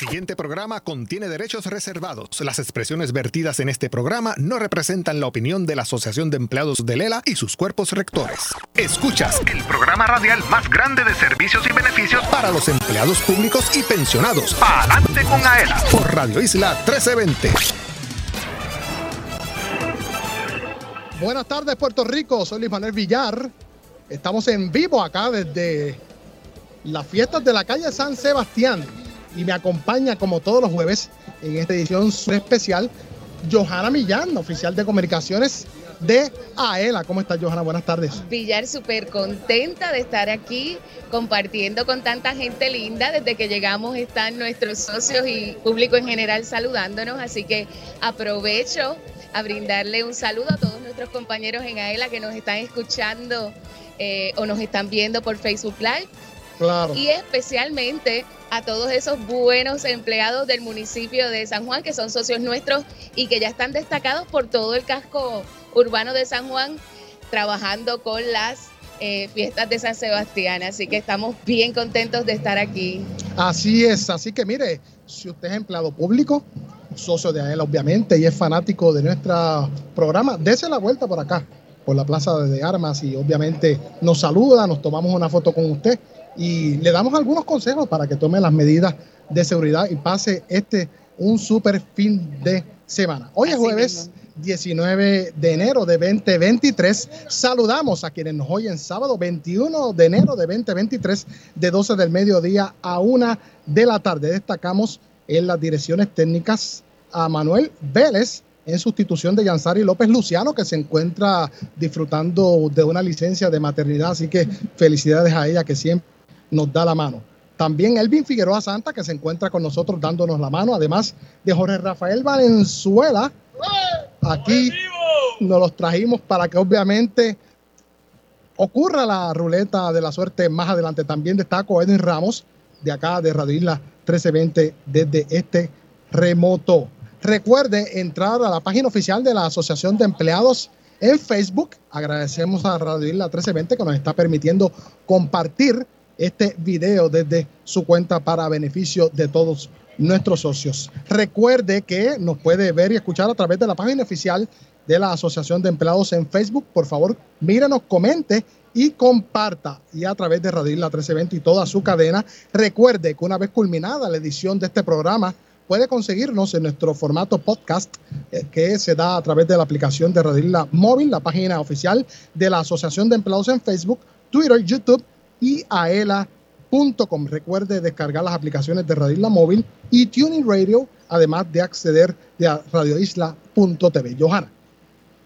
siguiente programa contiene derechos reservados. Las expresiones vertidas en este programa no representan la opinión de la Asociación de Empleados de Lela y sus cuerpos rectores. Escuchas el programa radial más grande de servicios y beneficios para los empleados públicos y pensionados. Adelante con AELA por Radio Isla 1320. Buenas tardes, Puerto Rico. Soy Luis Manuel Villar. Estamos en vivo acá desde las fiestas de la calle San Sebastián y me acompaña como todos los jueves en esta edición especial Johanna Millán, oficial de comunicaciones de AELA. ¿Cómo estás, Johanna? Buenas tardes. Villar, súper contenta de estar aquí compartiendo con tanta gente linda. Desde que llegamos están nuestros socios y público en general saludándonos, así que aprovecho a brindarle un saludo a todos nuestros compañeros en AELA que nos están escuchando eh, o nos están viendo por Facebook Live. Claro. Y especialmente a todos esos buenos empleados del municipio de San Juan, que son socios nuestros y que ya están destacados por todo el casco urbano de San Juan, trabajando con las eh, fiestas de San Sebastián. Así que estamos bien contentos de estar aquí. Así es, así que mire, si usted es empleado público, socio de AEL obviamente, y es fanático de nuestro programa, dése la vuelta por acá, por la Plaza de Armas, y obviamente nos saluda, nos tomamos una foto con usted y le damos algunos consejos para que tome las medidas de seguridad y pase este un super fin de semana. Hoy es jueves 19 de enero de 2023. Saludamos a quienes nos oyen sábado 21 de enero de 2023 de 12 del mediodía a 1 de la tarde. Destacamos en las direcciones técnicas a Manuel Vélez en sustitución de Yansari López Luciano, que se encuentra disfrutando de una licencia de maternidad. Así que felicidades a ella que siempre nos da la mano. También Elvin Figueroa Santa, que se encuentra con nosotros dándonos la mano, además de Jorge Rafael Valenzuela. Aquí nos los trajimos para que obviamente ocurra la ruleta de la suerte más adelante. También destaco Edwin Ramos, de acá de Radio Isla 1320, desde este remoto. Recuerde entrar a la página oficial de la Asociación de Empleados en Facebook. Agradecemos a Radio Isla 1320 que nos está permitiendo compartir este video desde su cuenta para beneficio de todos nuestros socios. Recuerde que nos puede ver y escuchar a través de la página oficial de la Asociación de Empleados en Facebook. Por favor, mírenos, comente y comparta. Y a través de Radio Isla 1320 y toda su cadena. Recuerde que una vez culminada la edición de este programa, puede conseguirnos en nuestro formato podcast eh, que se da a través de la aplicación de Radio Móvil, la página oficial de la Asociación de Empleados en Facebook, Twitter, YouTube y aela.com. Recuerde descargar las aplicaciones de Radio Isla Móvil y Tuning Radio, además de acceder a radioisla.tv. Johanna.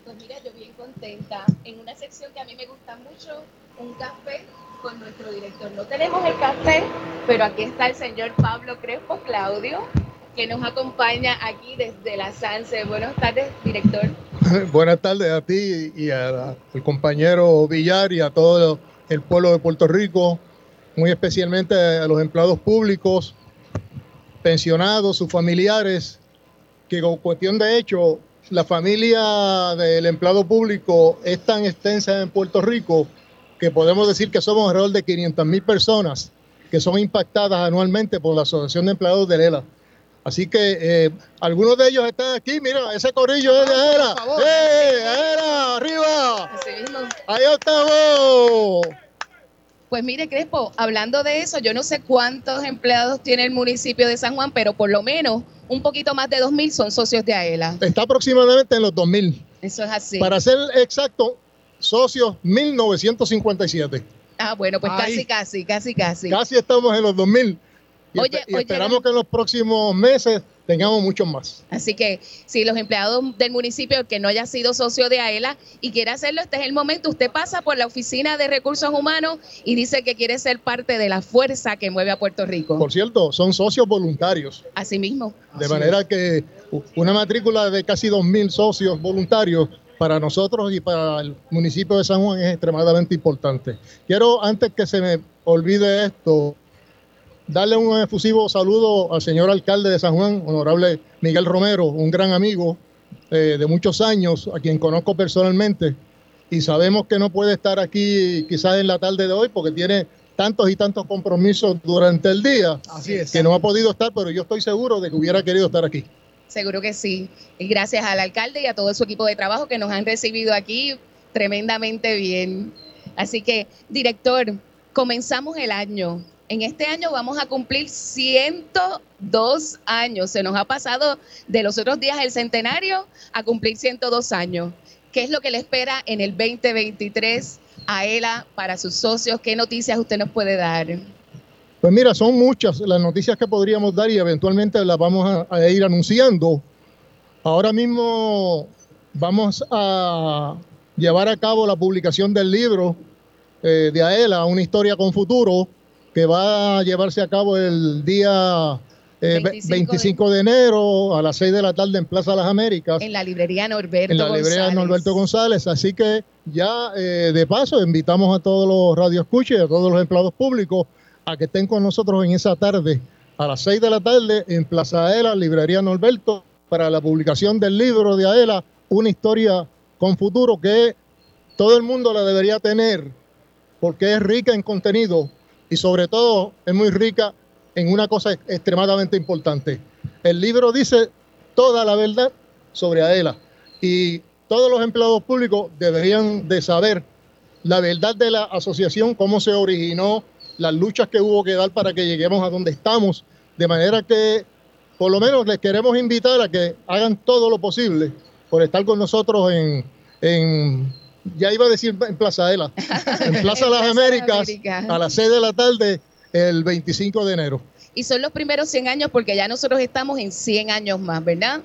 Pues mira, yo bien contenta. En una sección que a mí me gusta mucho, un café con nuestro director. No tenemos el café, pero aquí está el señor Pablo Crespo Claudio, que nos acompaña aquí desde la SANSE. Buenas tardes, director. Buenas tardes a ti y al compañero Villar y a todos el pueblo de Puerto Rico, muy especialmente a los empleados públicos, pensionados, sus familiares, que con cuestión de hecho, la familia del empleado público es tan extensa en Puerto Rico que podemos decir que somos alrededor de 500 mil personas que son impactadas anualmente por la Asociación de Empleados de Lela. Así que eh, algunos de ellos están aquí, mira, ese corrillo es de Aera. ¡Eh, Aera, arriba! Ahí estamos. Pues mire, Crespo, hablando de eso, yo no sé cuántos empleados tiene el municipio de San Juan, pero por lo menos un poquito más de 2.000 son socios de AELA. Está aproximadamente en los 2.000. Eso es así. Para ser exacto, socios 1.957. Ah, bueno, pues casi, casi, casi, casi. Casi estamos en los 2.000. oye, y esperamos que en los próximos meses tengamos muchos más. Así que si los empleados del municipio que no haya sido socio de AELA y quiere hacerlo, este es el momento. Usted pasa por la oficina de recursos humanos y dice que quiere ser parte de la fuerza que mueve a Puerto Rico. Por cierto, son socios voluntarios. Así mismo. De manera que una matrícula de casi 2.000 socios voluntarios para nosotros y para el municipio de San Juan es extremadamente importante. Quiero, antes que se me olvide esto, darle un efusivo saludo al señor alcalde de San Juan, honorable Miguel Romero, un gran amigo eh, de muchos años, a quien conozco personalmente, y sabemos que no puede estar aquí quizás en la tarde de hoy porque tiene tantos y tantos compromisos durante el día Así es. que no ha podido estar, pero yo estoy seguro de que hubiera querido estar aquí. Seguro que sí. Y gracias al alcalde y a todo su equipo de trabajo que nos han recibido aquí tremendamente bien. Así que, director, comenzamos el año. En este año vamos a cumplir 102 años. Se nos ha pasado de los otros días el centenario a cumplir 102 años. ¿Qué es lo que le espera en el 2023 a ELA para sus socios? ¿Qué noticias usted nos puede dar? Pues mira, son muchas las noticias que podríamos dar y eventualmente las vamos a, ir anunciando. Ahora mismo vamos a llevar a cabo la publicación del libro eh, de AELA, Una historia con futuro, que va a llevarse a cabo el día eh, 25 25, de enero a las 6 de la tarde en Plaza Las Américas. En la librería Norberto en la librería González. Norberto González. Así que ya eh, de paso invitamos a todos los radioescuchas y a todos los empleados públicos a que estén con nosotros en esa tarde a las 6 de la tarde en Plaza Aela, librería Norberto, para la publicación del libro de Aela, Una historia con futuro que todo el mundo la debería tener porque es rica en contenido y sobre todo es muy rica en una cosa extremadamente importante. El libro dice toda la verdad sobre Aela y todos los empleados públicos deberían de saber la verdad de la asociación, cómo se originó, las luchas que hubo que dar para que lleguemos a donde estamos, de manera que por lo menos les queremos invitar a que hagan todo lo posible por estar con nosotros en, en ya iba a decir en Plaza Aela, en Plaza En Las Américas a las 6 de la tarde el 25 de enero. Y son los primeros 100 años porque ya nosotros estamos en 100 años más, ¿verdad?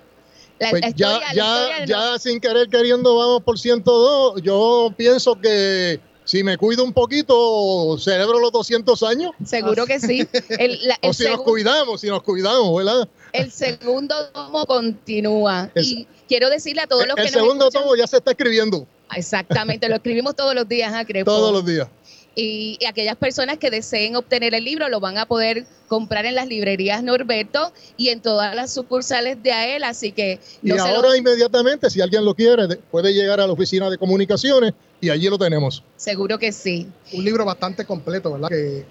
La, Pues la ya, la ya, no- sin querer queriendo vamos por 102. Yo pienso que si me cuido un poquito, celebro los 200 años. Seguro que sí. El, la- el O si nos cuidamos, si nos cuidamos, ¿verdad? el segundo tomo continúa. El- y quiero decirle a todos los El que nos segundo escuchan- tomo ya se está escribiendo Exactamente, lo escribimos todos los días, ¿ah, Crepo? todos los días. Y, y aquellas personas que deseen obtener el libro lo van a poder comprar en las librerías Norberto y en todas las sucursales de AEL, así que Y lo- ahora inmediatamente, si alguien lo quiere, de- puede llegar a la oficina de comunicaciones y allí lo tenemos. seguro que sí. un libro bastante completo, ¿verdad? Que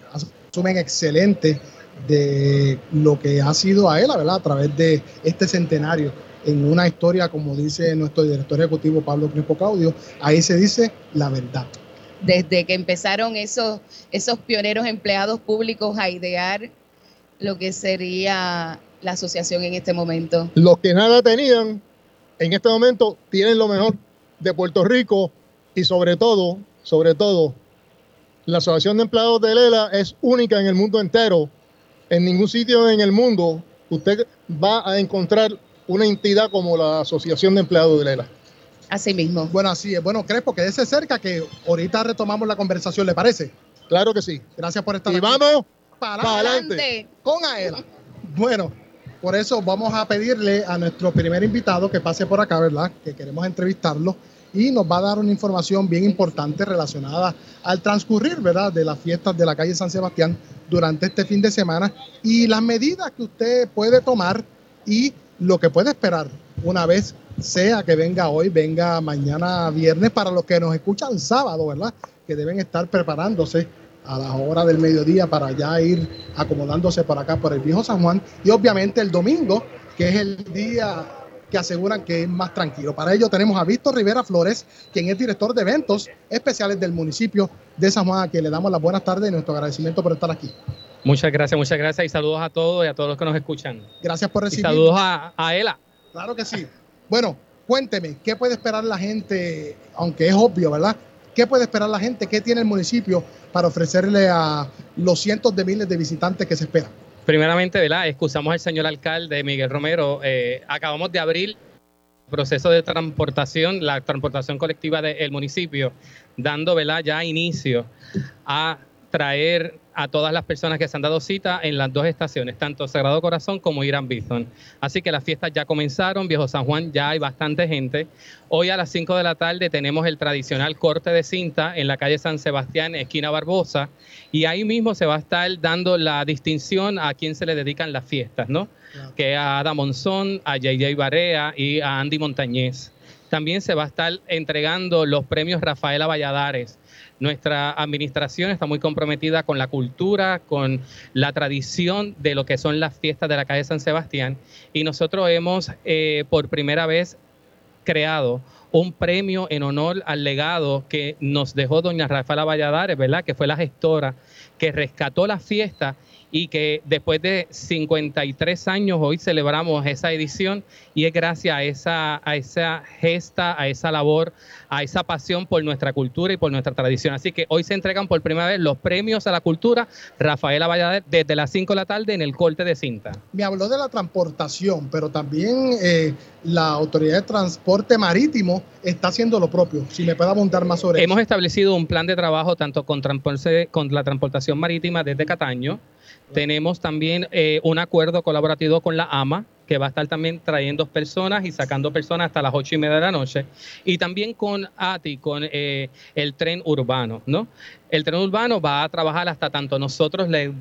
asumen excelente de lo que ha sido a él, ¿verdad? A través de este centenario. En una historia, como dice nuestro director ejecutivo Pablo Crespo Caudio, ahí se dice la verdad. Desde que empezaron esos, esos pioneros empleados públicos a idear lo que sería la asociación en este momento. Los que nada tenían, en este momento tienen lo mejor de Puerto Rico y sobre todo, sobre todo, la Asociación de Empleados de Lela es única en el mundo entero. En ningún sitio en el mundo usted va a encontrar una entidad como la Asociación de Empleados de Lela. Así mismo. Bueno, así es. Bueno, Crespo, quédese cerca que ahorita retomamos la conversación, ¿le parece? Claro que sí. Gracias por estar Y aquí. vamos para pa' adelante adelante. con Aela. Bueno, por eso vamos a pedirle a nuestro primer invitado que pase por acá, ¿verdad? Que queremos entrevistarlo y nos va a dar una información bien importante relacionada al transcurrir, ¿verdad? De las fiestas de la calle San Sebastián durante este fin de semana y las medidas que usted puede tomar y lo que puede esperar una vez sea que venga hoy, venga mañana viernes, para los que nos escuchan sábado, ¿verdad? Que deben estar preparándose a la hora del mediodía para ya ir acomodándose por acá, por el viejo San Juan. Y obviamente el domingo, que es el día que aseguran que es más tranquilo. Para ello tenemos a Víctor Rivera Flores, quien es director de eventos especiales del municipio de San Juan, a quien le damos las buenas tardes y nuestro agradecimiento por estar aquí. Muchas gracias, muchas gracias y saludos a todos y a todos los que nos escuchan. Gracias por Y recibir. saludos a, a Ela. Claro que sí. Bueno, cuénteme, ¿qué puede esperar la gente, aunque es obvio, ¿verdad? ¿Qué puede esperar la gente? ¿Qué tiene el municipio para ofrecerle a los cientos de miles de visitantes que se esperan? Primeramente, ¿verdad? Excusamos al señor alcalde Miguel Romero. eh, acabamos de abrir el proceso de transportación, la transportación colectiva del municipio, dando ¿verdad? ya inicio a traer a todas las personas que se han dado cita en las dos estaciones, tanto Sagrado Corazón como Irán Bison. Así que las fiestas ya comenzaron, Viejo San Juan ya hay bastante gente. Hoy a las 5 de la tarde tenemos el tradicional corte de cinta en la calle San Sebastián, esquina Barbosa, y ahí mismo se va a estar dando la distinción a quien se le dedican las fiestas, ¿no? Claro. Que a Ada Monzón, a JJ Barea y a Andy Montañez. También se va a estar entregando los premios Rafaela Valladares. Nuestra administración está muy comprometida con la cultura, con la tradición de lo que son las fiestas de la calle San Sebastián y nosotros hemos eh, por primera vez creado un premio en honor al legado que nos dejó doña Rafaela Valladares, ¿verdad? Que fue la gestora que rescató la fiesta y que después de 53 años hoy celebramos esa edición y es gracias a esa, a esa gesta, a esa labor, a esa pasión por nuestra cultura y por nuestra tradición. Así que hoy se entregan por primera vez los premios a la cultura Rafaela Valladares desde las 5 de la tarde en el corte de cinta. Me habló de la transportación, pero también eh, la Autoridad de Transporte Marítimo está haciendo lo propio. Si me puede abundar más sobre Hemos establecido un plan de trabajo tanto con, con la transportación marítima desde Cataño, tenemos también eh, un acuerdo colaborativo con la AMA, que va a estar también trayendo personas y sacando personas hasta las ocho y media de la noche. Y también con ATI, con eh, el tren urbano, ¿no? El tren urbano va a trabajar hasta tanto nosotros le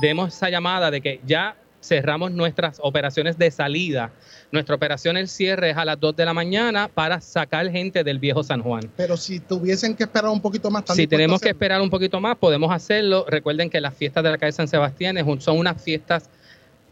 demos esa llamada de que ya cerramos nuestras operaciones de salida. Nuestra operación el cierre es a las 2 de la mañana para sacar gente del viejo San Juan. Pero si tuviesen que esperar un poquito más, si tenemos que esperar un poquito más, podemos hacerlo. Recuerden que las fiestas de la calle San Sebastián son unas fiestas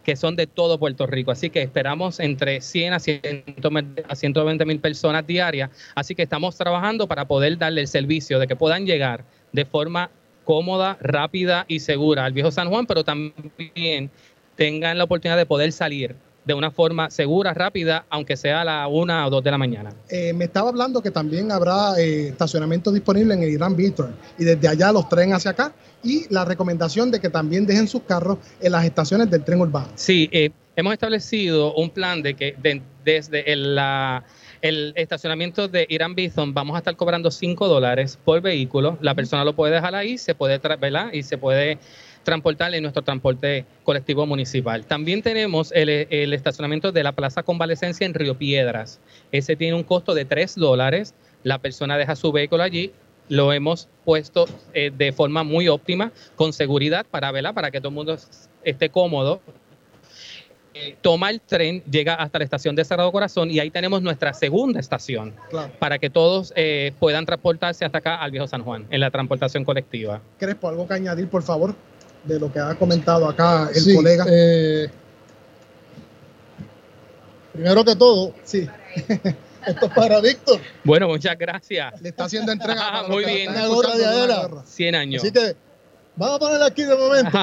que son de todo Puerto Rico. Así que esperamos entre 100 a, 120 mil personas diarias. Así que estamos trabajando para poder darle el servicio de que puedan llegar de forma cómoda, rápida y segura al viejo San Juan, pero también tengan la oportunidad de poder salir de una forma segura, rápida, aunque sea a la una o dos de la mañana. Eh, me estaba hablando que también habrá eh, estacionamiento disponible en el Irán Víctor y desde allá los trenes hacia acá y la recomendación de que también dejen sus carros en las estaciones del tren urbano. Sí, eh, hemos establecido un plan de que desde el, el estacionamiento de Irán Bison vamos a estar cobrando 5 dólares por vehículo. La persona lo puede dejar ahí, se puede, ¿verdad? Y se puede transportar en nuestro transporte colectivo municipal. También tenemos el, estacionamiento de la Plaza Convalecencia en Río Piedras. Ese tiene un costo de 3 dólares. La persona deja su vehículo allí. Lo hemos puesto eh, de forma muy óptima, con seguridad, para, verla, para que todo el mundo esté cómodo. Eh, toma el tren, llega hasta la estación de Cerrado Corazón y ahí tenemos nuestra segunda estación para que todos eh, puedan transportarse hasta acá al Viejo San Juan en la transportación colectiva. Crespo, algo que añadir, por favor de lo que ha comentado acá el colega? Eh, primero que todo, sí. Esto es para Víctor. Bueno, muchas gracias. Le está haciendo entrega. Muy bien. Una gorra de adela. 100 años. Así que vamos a ponerla aquí de momento.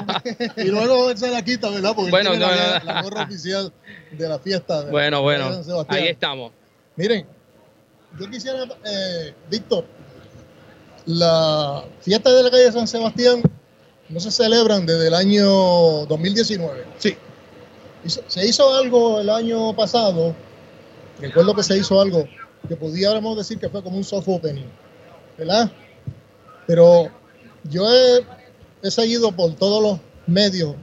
y luego se la quita, ¿verdad? Porque bueno, no, la, la, gorra oficial de la fiesta. De bueno, bueno. Ahí estamos. Miren, yo quisiera, eh, Víctor, la fiesta de la calle San Sebastián no se celebran desde el año 2019. Sí. Se hizo algo el año pasado, recuerdo que se hizo algo que pudiéramos decir que fue como un soft opening, ¿verdad? Pero yo he, seguido por todos los medios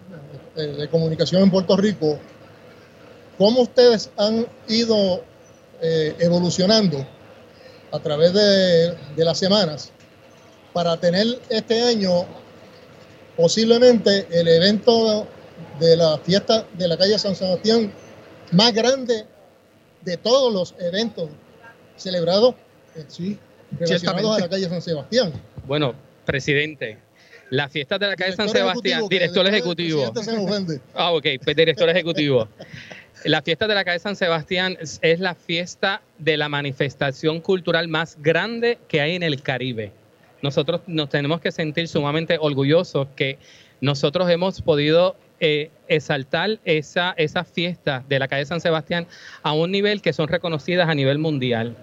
eh, de comunicación en Puerto Rico cómo ustedes han ido eh, evolucionando a través de, de las semanas para tener este año posiblemente el evento de la fiesta de la calle San Sebastián más grande de todos los eventos celebrados eh, sí, relacionados a la calle San Sebastián. Bueno, presidente, la fiesta de la calle San Sebastián, director ejecutivo. ah, ok, pues director ejecutivo. La fiesta de la calle San Sebastián es la fiesta de la manifestación cultural más grande que hay en el Caribe nosotros nos tenemos que sentir sumamente orgullosos que nosotros hemos podido eh, exaltar esa, esa fiesta de la calle San Sebastián a un nivel que son reconocidas a nivel mundial.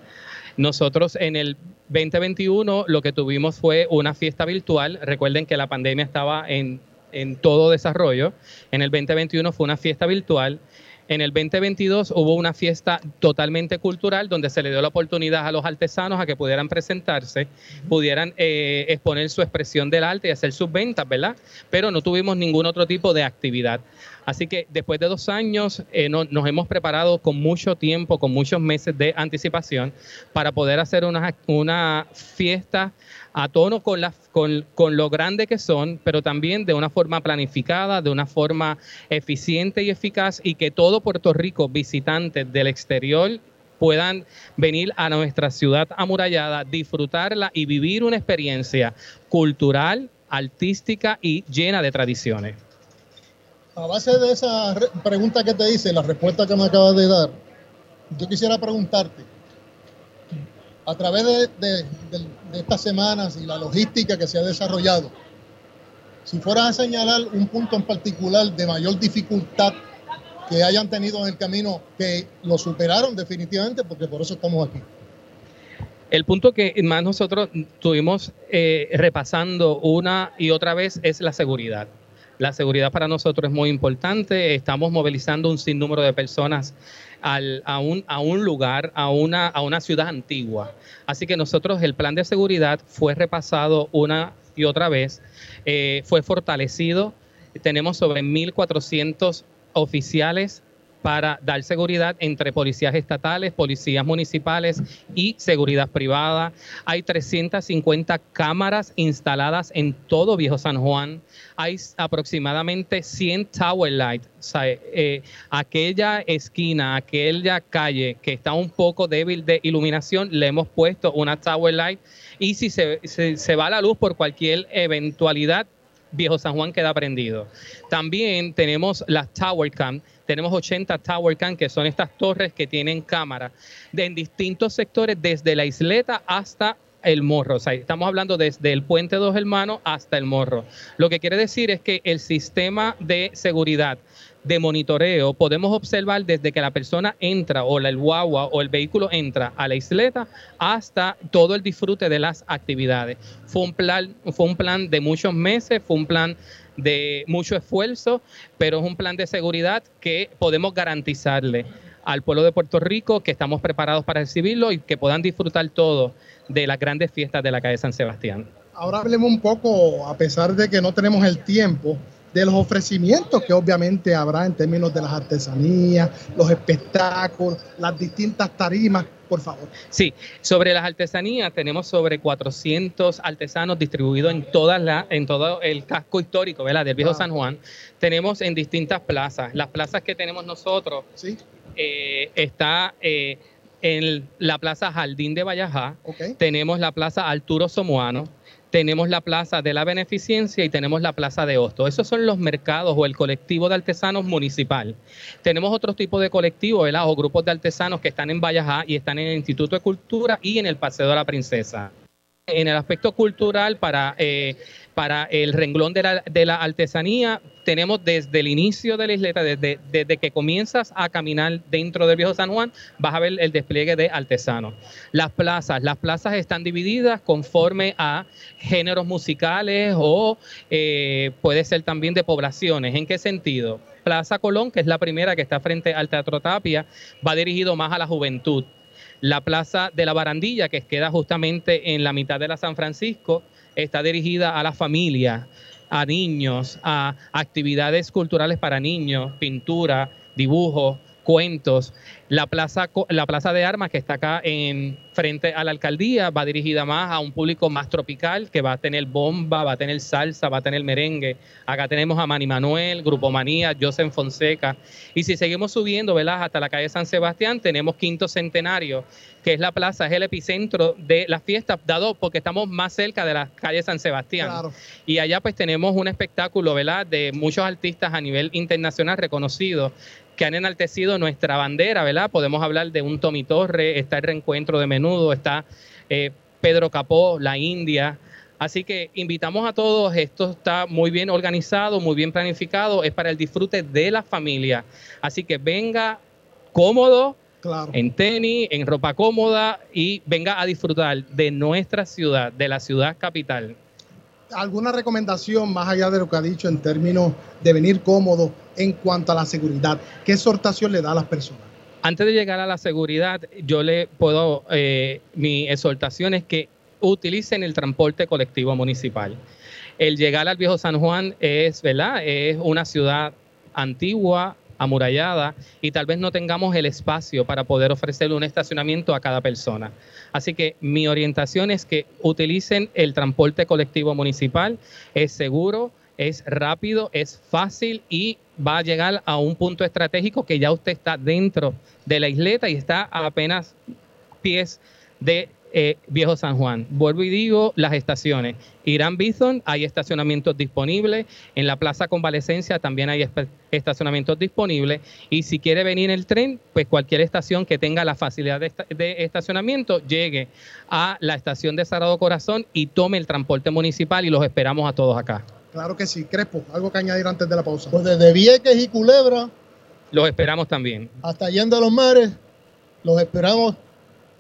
Nosotros en el 2021 lo que tuvimos fue una fiesta virtual. Recuerden que la pandemia estaba en, en todo desarrollo. En el 2021 fue una fiesta virtual en el 2022 hubo una fiesta totalmente cultural donde se le dio la oportunidad a los artesanos a que pudieran presentarse, pudieran eh, exponer su expresión del arte y hacer sus ventas, ¿verdad? Pero no tuvimos ningún otro tipo de actividad. Así que después de dos años eh, nos hemos preparado con mucho tiempo, con muchos meses de anticipación para poder hacer una, una fiesta a tono con, lo grande que son, pero también de una forma planificada, de una forma eficiente y eficaz y que todo Puerto Rico, visitantes del exterior puedan venir a nuestra ciudad amurallada, disfrutarla y vivir una experiencia cultural, artística y llena de tradiciones. A base de esa pregunta que te hice, la respuesta que me acabas de dar, yo quisiera preguntarte, a través de, estas semanas y la logística que se ha desarrollado, si fueras a señalar un punto en particular de mayor dificultad que hayan tenido en el camino, que lo superaron definitivamente, porque por eso estamos aquí. El punto que más nosotros tuvimos eh, repasando una y otra vez es la seguridad. La seguridad para nosotros es muy importante. Estamos movilizando un sinnúmero de personas a, un, a un lugar, a una, a una ciudad antigua. Así que nosotros el plan de seguridad fue repasado una y otra vez, eh, fue fortalecido. Tenemos sobre 1.400 oficiales para dar seguridad entre policías estatales, policías municipales y seguridad privada. Hay 350 cámaras instaladas en todo Viejo San Juan. Hay aproximadamente 100 tower lights. Eh, aquella esquina, aquella calle que está un poco débil de iluminación, le hemos puesto una tower light. Y si se, se va la luz por cualquier eventualidad, Viejo San Juan queda prendido. También tenemos las Tower Cam, tenemos 80 Tower Cam, que son estas torres que tienen cámara en distintos sectores, desde la isleta hasta el morro. O sea, estamos hablando desde el puente Dos Hermanos hasta el morro. Lo que quiere decir es que el sistema de seguridad de monitoreo podemos observar desde que la persona entra o el guagua o el vehículo entra a la isleta hasta todo el disfrute de las actividades. Fue un plan, fue un plan de muchos meses, fue un plan de mucho esfuerzo, pero es un plan de seguridad que podemos garantizarle al pueblo de Puerto Rico que estamos preparados para recibirlo y que puedan disfrutar todo de las grandes fiestas de la calle San Sebastián. Ahora hablemos un poco, a pesar de que no tenemos el tiempo, de los ofrecimientos que obviamente habrá en términos de las artesanías, los espectáculos, las distintas tarimas, por favor. Sí, sobre las artesanías tenemos sobre 400 artesanos distribuidos en todas la, en todo el casco histórico, ¿verdad? Del viejo San Juan. Tenemos en distintas plazas. Las plazas que tenemos nosotros ¿Sí? Eh, está eh, en la Plaza Jardín de Vallajá. Tenemos la Plaza Arturo Somoano tenemos la Plaza de la Beneficencia y tenemos la Plaza de Hosto. Esos son los mercados o el colectivo de artesanos municipal. Tenemos otro tipo de colectivo. O grupos de artesanos que están en Vallajá y están en el Instituto de Cultura y en el Paseo de la Princesa. En el aspecto cultural, para eh, para el renglón de la, de la, artesanía, tenemos desde el inicio de la isleta, desde, desde que comienzas a caminar dentro del viejo San Juan, vas a ver el despliegue de artesanos. Las plazas, las plazas están divididas conforme a géneros musicales o eh, puede ser también de poblaciones. ¿En qué sentido? Plaza Colón, que es la primera que está frente al Teatro Tapia, va dirigido más a la juventud. La Plaza de la Barandilla, que queda justamente en la mitad de la San Francisco, está dirigida a la familia, a niños, a actividades culturales para niños, pintura, dibujo, cuentos. La plaza, la plaza de armas que está acá en frente a la alcaldía va dirigida más a un público más tropical que va a tener bomba, va a tener salsa, va a tener merengue. Acá tenemos a Manny Manuel, Grupo Manía, Joseph Fonseca. Y si seguimos subiendo, ¿verdad? Hasta la calle San Sebastián tenemos Quinto Centenario, que es la plaza, es el epicentro de las fiestas, dado porque estamos más cerca de la calle San Sebastián. Y allá pues tenemos un espectáculo, ¿verdad? De muchos artistas a nivel internacional reconocidos que han enaltecido nuestra bandera, ¿verdad? Podemos hablar de un Tommy Torre, está el reencuentro de menudo, está eh, Pedro Capó, la India. Así que invitamos a todos, esto está muy bien organizado, muy bien planificado, es para el disfrute de la familia. Así que venga cómodo, en tenis, en ropa cómoda y venga a disfrutar de nuestra ciudad, de la ciudad capital. ¿Alguna recomendación más allá de lo que ha dicho en términos de venir cómodo en cuanto a la seguridad? ¿Qué exhortación le da a las personas? Antes de llegar a la seguridad, yo le puedo, eh, mi exhortación es que utilicen el transporte colectivo municipal. El llegar al viejo San Juan es, ¿verdad? Es una ciudad antigua, amurallada y tal vez no tengamos el espacio para poder ofrecerle un estacionamiento a cada persona. Así que mi orientación es que utilicen el transporte colectivo municipal, es seguro, es rápido, es fácil y va a llegar a un punto estratégico que ya usted está dentro de la isleta y está a apenas pies de eh, Viejo San Juan. Vuelvo y digo, las estaciones. Irán Bison, hay estacionamientos disponibles. En la Plaza Convalecencia también hay estacionamientos disponibles. Y si quiere venir el tren, pues cualquier estación que tenga la facilidad de, estacionamiento, llegue a la estación de Sagrado Corazón y tome el transporte municipal y los esperamos a todos acá. Claro que sí. Crespo, algo que añadir antes de la pausa. Pues desde Vieques y Culebra. Los esperamos también. Hasta Yendo a los Mares. Los esperamos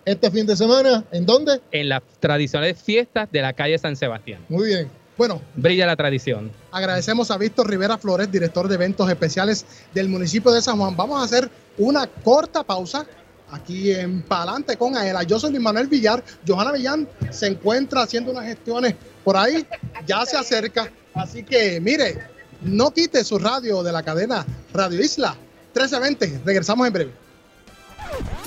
este fin de semana. ¿En dónde? En las tradicionales fiestas de la calle San Sebastián. Muy bien. Bueno, brilla la tradición. Agradecemos a Víctor Rivera Flores, director de eventos especiales del municipio de San Juan. Vamos a hacer una corta pausa aquí en Palante con Aela. Yo soy Luis Manuel Villar. Johanna Villán se encuentra haciendo unas gestiones por ahí, ya se acerca. Así que mire, no quite su radio de la cadena Radio Isla 1320. Regresamos en breve.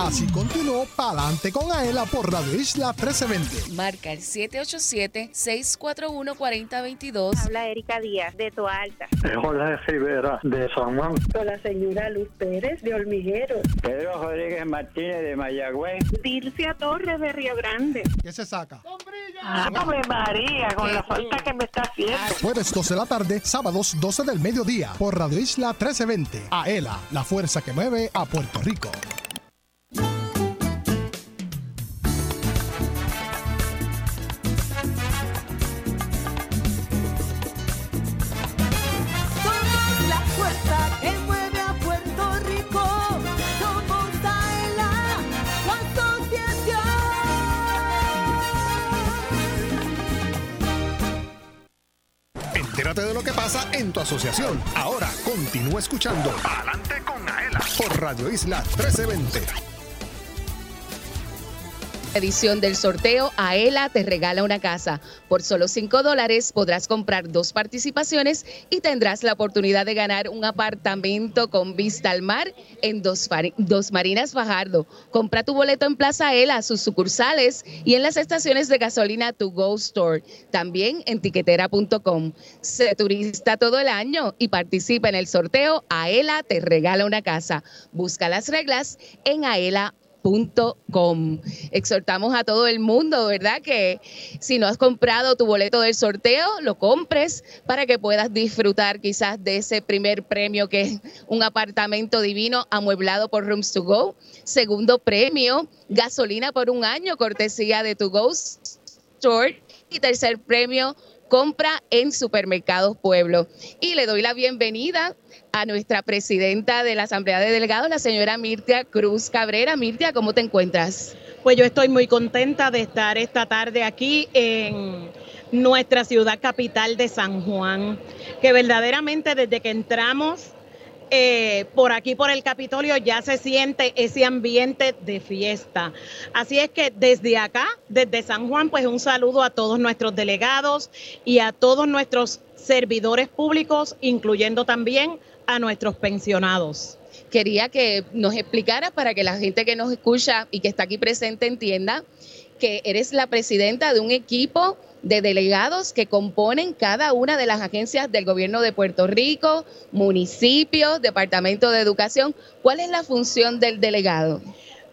Así continuó Palante con Aela por Radio Isla 1320. Marca el 787-641-4022. Habla Erika Díaz de Toalta. Jorge Rivera de San Juan. Con la señora Luz Pérez de Olmiguero. Pedro Rodríguez Martínez de Mayagüez. Dircia Torres de Río Grande. ¿Qué se saca? Ah, María, con la falta que me está haciendo. Jueves 12 de la tarde, sábados 12 del mediodía por Radio Isla 1320. Aela, la fuerza que mueve a Puerto Rico. De lo que pasa en tu asociación. Ahora continúa escuchando. Adelante con Aela. Por Radio Isla 1320 edición del sorteo, Aela te regala una casa. Por solo 5 dólares podrás comprar dos participaciones y tendrás la oportunidad de ganar un apartamento con vista al mar en Dos, dos Marinas Fajardo. Compra tu boleto en Plaza Aela, sus sucursales y en las estaciones de gasolina To Go Store. También en tiquetera.com. Sé turista todo el año y participa en el sorteo. Aela te regala una casa. Busca las reglas en aela.com Com. Exhortamos a todo el mundo, ¿verdad? Que si no has comprado tu boleto del sorteo, lo compres para que puedas disfrutar quizás de ese primer premio que es un apartamento divino amueblado por Rooms to Go. Segundo premio, gasolina por un año, cortesía de To Go Store. Y tercer premio, compra en Supermercados Pueblo. Y le doy la bienvenida a nuestra presidenta de la Asamblea de Delegados, la señora Mirtia Cruz Cabrera. Mirtia, ¿cómo te encuentras? Pues yo estoy muy contenta de estar esta tarde aquí en nuestra ciudad capital de San Juan, que verdaderamente desde que entramos eh, por aquí, por el Capitolio, ya se siente ese ambiente de fiesta. Así es que desde acá, desde San Juan, pues un saludo a todos nuestros delegados y a todos nuestros servidores públicos, incluyendo también a nuestros pensionados. Quería que nos explicara para que la gente que nos escucha y que está aquí presente entienda que eres la presidenta de un equipo de delegados que componen cada una de las agencias del gobierno de Puerto Rico, municipios, departamento de educación. ¿Cuál es la función del delegado?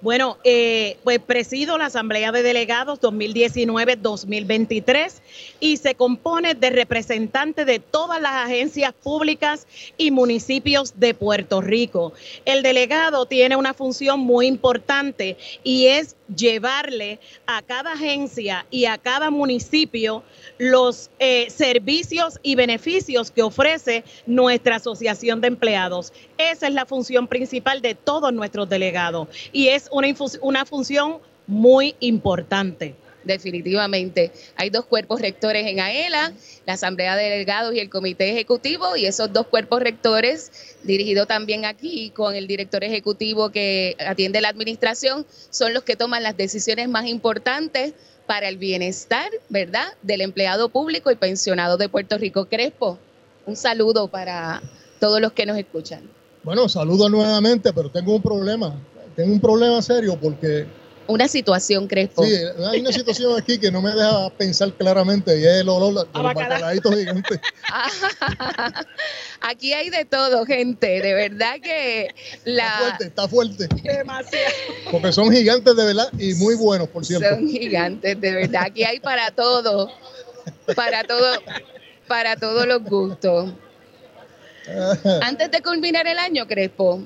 Bueno, eh, pues presido la Asamblea de Delegados 2019-2023 y se compone de representantes de todas las agencias públicas y municipios de Puerto Rico. El delegado tiene una función muy importante y es llevarle a cada agencia y a cada municipio los eh, servicios y beneficios que ofrece nuestra asociación de empleados. Esa es la función principal de todos nuestros delegados y es una, una función muy importante. Definitivamente. Hay dos cuerpos rectores en AELA, la Asamblea de Delegados y el Comité Ejecutivo, y esos dos cuerpos rectores, dirigidos también aquí con el director ejecutivo que atiende la administración, son los que toman las decisiones más importantes para el bienestar, ¿verdad?, del empleado público y pensionado de Puerto Rico. Crespo, un saludo para todos los que nos escuchan. Bueno, saludo nuevamente, pero tengo un problema. Tengo un problema serio porque Una situación, Crespo. sí, hay una situación aquí que no me deja pensar claramente y es el olor de los bacalaitos gigantes. Aquí hay de todo, gente. De verdad que Está la fuerte, está fuerte. Demasiado. Porque son gigantes de verdad y muy buenos, por cierto. son gigantes, de verdad. Aquí hay para todo, para todo, para todos los gustos. Antes de culminar el año, Crespo,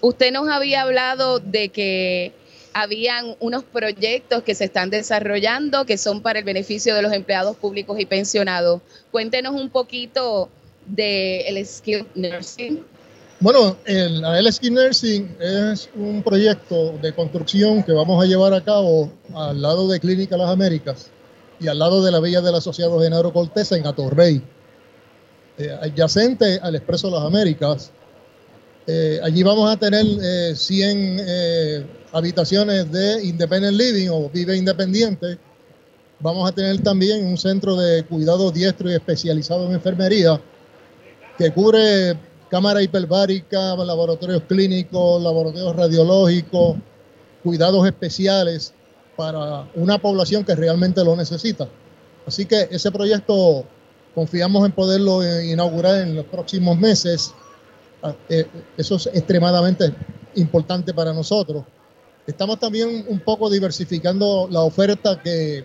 usted nos había hablado de que habían unos proyectos que se están desarrollando que son para el beneficio de los empleados públicos y pensionados. Cuéntenos un poquito del el Skill Nursing. Bueno, el, LSK Nursing es un proyecto de construcción que vamos a llevar a cabo al lado de Clínica Las Américas y al lado de la Villa del Asociado Genaro Cortés en Atorrey, eh, adyacente al Expreso Las Américas. Eh, allí vamos a tener eh, 100 eh, habitaciones de Independent Living o Vive Independiente. Vamos a tener también un centro de cuidado diestro y especializado en enfermería que cubre cámara hiperbárica, laboratorios clínicos, laboratorios radiológicos, cuidados especiales para una población que realmente lo necesita. Así que ese proyecto confiamos en poderlo eh, inaugurar en los próximos meses. Ah, eh, Eso es extremadamente importante para nosotros. Estamos también un poco diversificando la oferta que,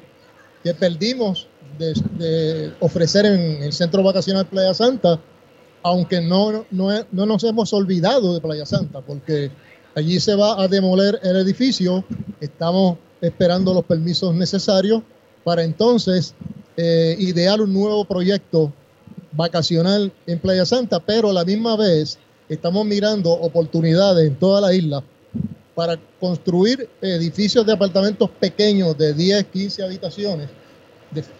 que perdimos de, ofrecer en el Centro Vacacional Playa Santa, aunque no, no, no nos hemos olvidado de Playa Santa, porque allí se va a demoler el edificio. Estamos esperando los permisos necesarios para entonces eh, idear un nuevo proyecto vacacional en Playa Santa, pero a la misma vez estamos mirando oportunidades en toda la isla para construir edificios de apartamentos pequeños de 10, 15 habitaciones,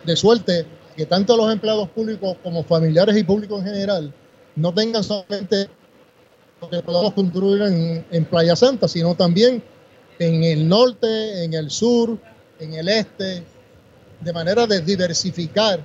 de, suerte que tanto los empleados públicos como familiares y públicos en general no tengan solamente lo que podamos construir en, en Playa Santa, sino también en el norte, en el sur, en el este, de manera de diversificar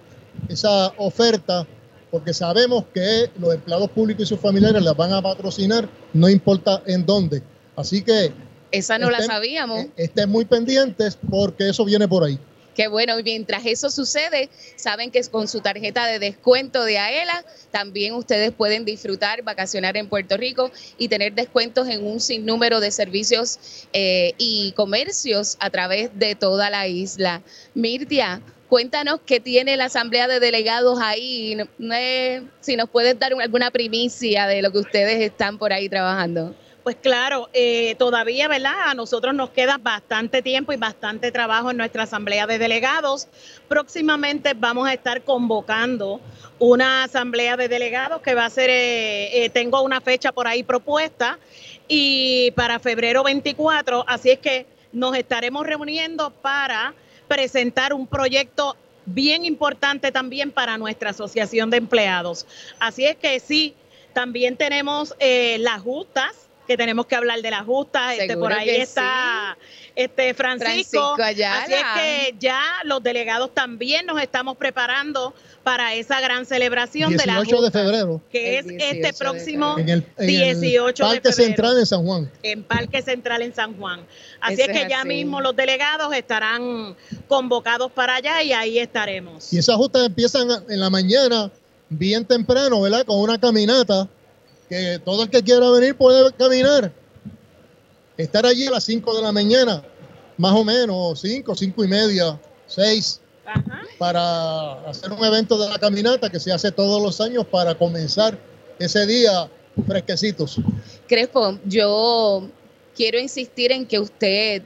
esa oferta, porque sabemos que los empleados públicos y sus familiares las van a patrocinar, no importa en dónde. Así que Esa no la sabíamos. eh, estén muy pendientes porque eso viene por ahí. Qué bueno, y mientras eso sucede, saben que con su tarjeta de descuento de AELA, también ustedes pueden disfrutar, vacacionar en Puerto Rico y tener descuentos en un sinnúmero de servicios eh, y comercios a través de toda la isla. Mirtia, cuéntanos qué tiene la Asamblea de Delegados ahí, es- si nos puedes dar alguna primicia de lo que ustedes están por ahí trabajando. Pues claro, eh, todavía, ¿verdad? A nosotros nos queda bastante tiempo y bastante trabajo en nuestra asamblea de delegados. Próximamente vamos a estar convocando una asamblea de delegados que va a ser, eh, eh, tengo una fecha por ahí propuesta y para febrero 24, así es que nos estaremos reuniendo para presentar un proyecto bien importante también para nuestra asociación de empleados. Así es que sí, también tenemos eh, las justas, que tenemos que hablar de las justas. Este, por ahí está este Francisco. Francisco Ayala. Así es que ya los delegados también nos estamos preparando para esa gran celebración de la 18 de justa, febrero que El es 18 este próximo en el, en el 18 de Parque febrero. Central en San Juan. en Parque Central en San Juan. Así Eso es que es ya así. mismo los delegados estarán convocados para allá y ahí estaremos. Y esas justas empiezan en la mañana, bien temprano, ¿verdad? Con una caminata, que todo el que quiera venir puede caminar. Estar allí a las 5 de la mañana, más o menos, 5, 5 y media, 6, Ajá. para hacer un evento de la caminata que se hace todos los años para comenzar ese día fresquecitos. Crespo, yo quiero insistir en que usted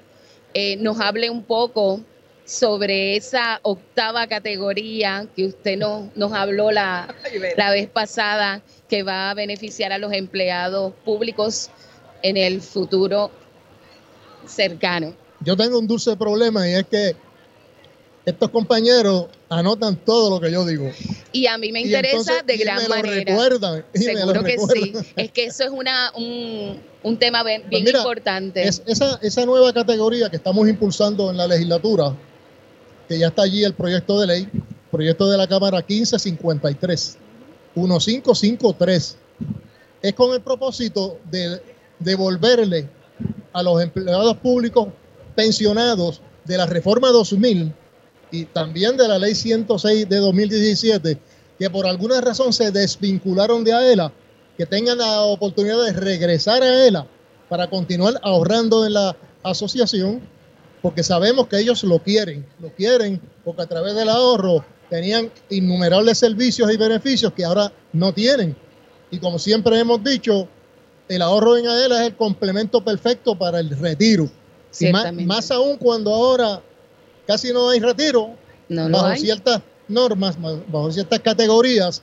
eh, nos hable un poco sobre esa octava categoría que usted nos, nos habló la, la vez pasada, que va a beneficiar a los empleados públicos en el futuro cercano. Yo tengo un dulce problema y es que estos compañeros anotan todo lo que yo digo. Y a mí me Y interesa entonces- de y gran me lo manera. recuerdan, y me lo Seguro que sí. Es que eso es una, un, un tema bien, Pues mira, importante. Es, esa, esa nueva categoría que estamos impulsando en la legislatura, que ya está allí el proyecto de ley, proyecto de la Cámara 1553, 1553. es con el propósito de devolverle a los empleados públicos pensionados de la reforma 2000 y también de la ley 106 de 2017, que por alguna razón se desvincularon de AELA, que tengan la oportunidad de regresar a AELA para continuar ahorrando en la asociación, porque sabemos que ellos lo quieren, lo quieren porque a través del ahorro tenían innumerables servicios y beneficios que ahora no tienen. Y como siempre hemos dicho, el ahorro en AELA es el complemento perfecto para el retiro. Y más, más, aún cuando ahora casi no hay retiro, bajo ciertas normas, bajo ciertas categorías.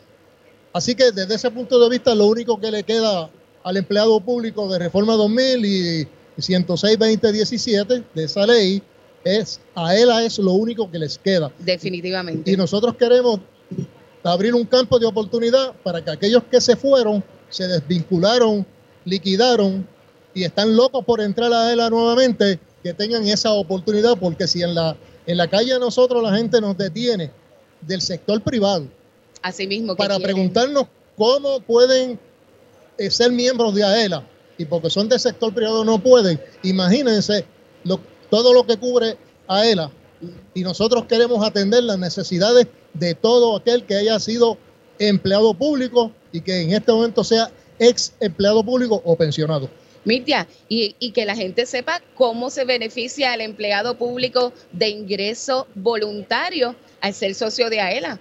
Así que desde ese punto de vista, lo único que le queda al empleado público de Reforma 2000 y 106-2017 de esa ley es a él es lo único que les queda. Definitivamente. Y nosotros queremos abrir un campo de oportunidad para que aquellos que se fueron, se desvincularon, liquidaron y están locos por entrar a ELA nuevamente, que tengan esa oportunidad, porque si en la, en la calle nosotros la gente nos detiene del sector privado, Así mismo para preguntarnos cómo pueden eh, ser miembros de AELA y porque son del sector privado no pueden. Imagínense lo, todo lo que cubre AELA y nosotros queremos atender las necesidades de todo aquel que haya sido empleado público y que en este momento sea ex empleado público o pensionado. Mirtia, y, y, que la gente sepa cómo se beneficia el empleado público de ingreso voluntario al ser socio de AELA.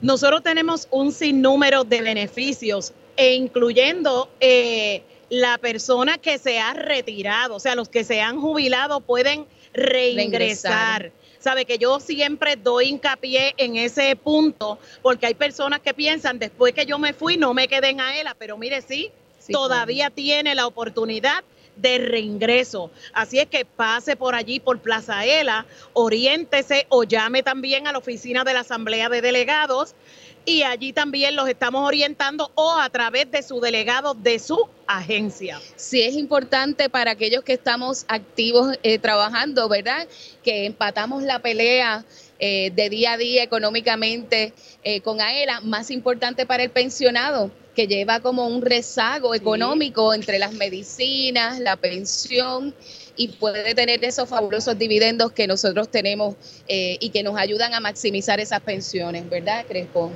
Nosotros tenemos un sinnúmero de beneficios e incluyendo eh, la persona que se ha retirado, o sea, los que se han jubilado pueden reingresar. reingresar. Sabe que yo siempre doy hincapié en ese punto porque hay personas que piensan después que yo me fui no me quedé en AELA, pero mire sí, sí todavía tiene la oportunidad de reingreso. Así es que pase por allí, por Plaza ELA, oriéntese o llame también a la oficina de la Asamblea de Delegados y allí también los estamos orientando o a través de su delegado de su agencia. Sí, es importante para aquellos que estamos activos eh, trabajando, ¿verdad? Que empatamos la pelea eh, de día a día económicamente eh, con AELA, más importante para el pensionado que lleva como un rezago económico entre las medicinas, la pensión y puede tener esos fabulosos dividendos que nosotros tenemos y que nos ayudan a maximizar esas pensiones, ¿verdad, Crespo?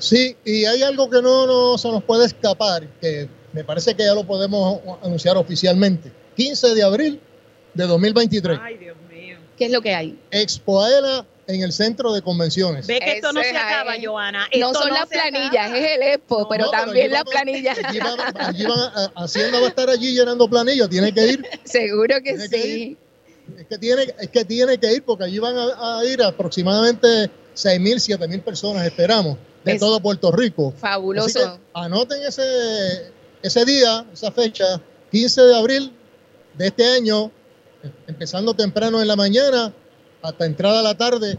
Sí, y hay algo que no, no se nos puede escapar, que me parece que ya lo podemos anunciar oficialmente. 15 de abril de 2023. Ay, Dios mío. ¿Qué es lo que hay? Expo Aela en el centro de convenciones. Ve que esto no se acaba, Joana. no son las planillas, es el Expo, pero también las planillas. Allí van, allí van, Hacienda va a estar allí llenando planillas, tiene que ir. Seguro que sí. es, que tiene, es que tiene que ir porque allí van a, ir aproximadamente 6.000, 7.000 personas, esperamos de todo Puerto Rico. Fabuloso. anoten ese, ese día, esa fecha, 15 de abril de este año, empezando temprano en la mañana hasta entrada a la tarde,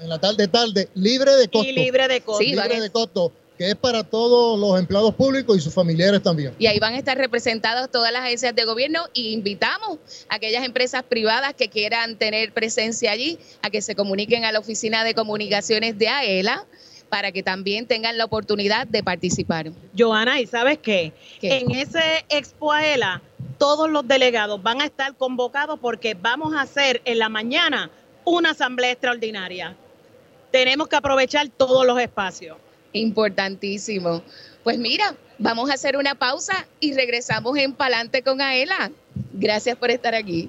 en la tarde tarde, libre de costo. Y libre de costo. libre de costo que es para todos los empleados públicos y sus familiares también. Y ahí van a estar representadas todas las agencias de gobierno y invitamos a aquellas empresas privadas que quieran tener presencia allí a que se comuniquen a la Oficina de Comunicaciones de AELA para que también tengan la oportunidad de participar. Joana, ¿y sabes qué? En ese Expo AELA, todos los delegados van a estar convocados porque vamos a hacer en la mañana una asamblea extraordinaria. Tenemos que aprovechar todos los espacios. Importantísimo. Pues mira, vamos a hacer una pausa y regresamos en Palante con Aela. Gracias por estar aquí.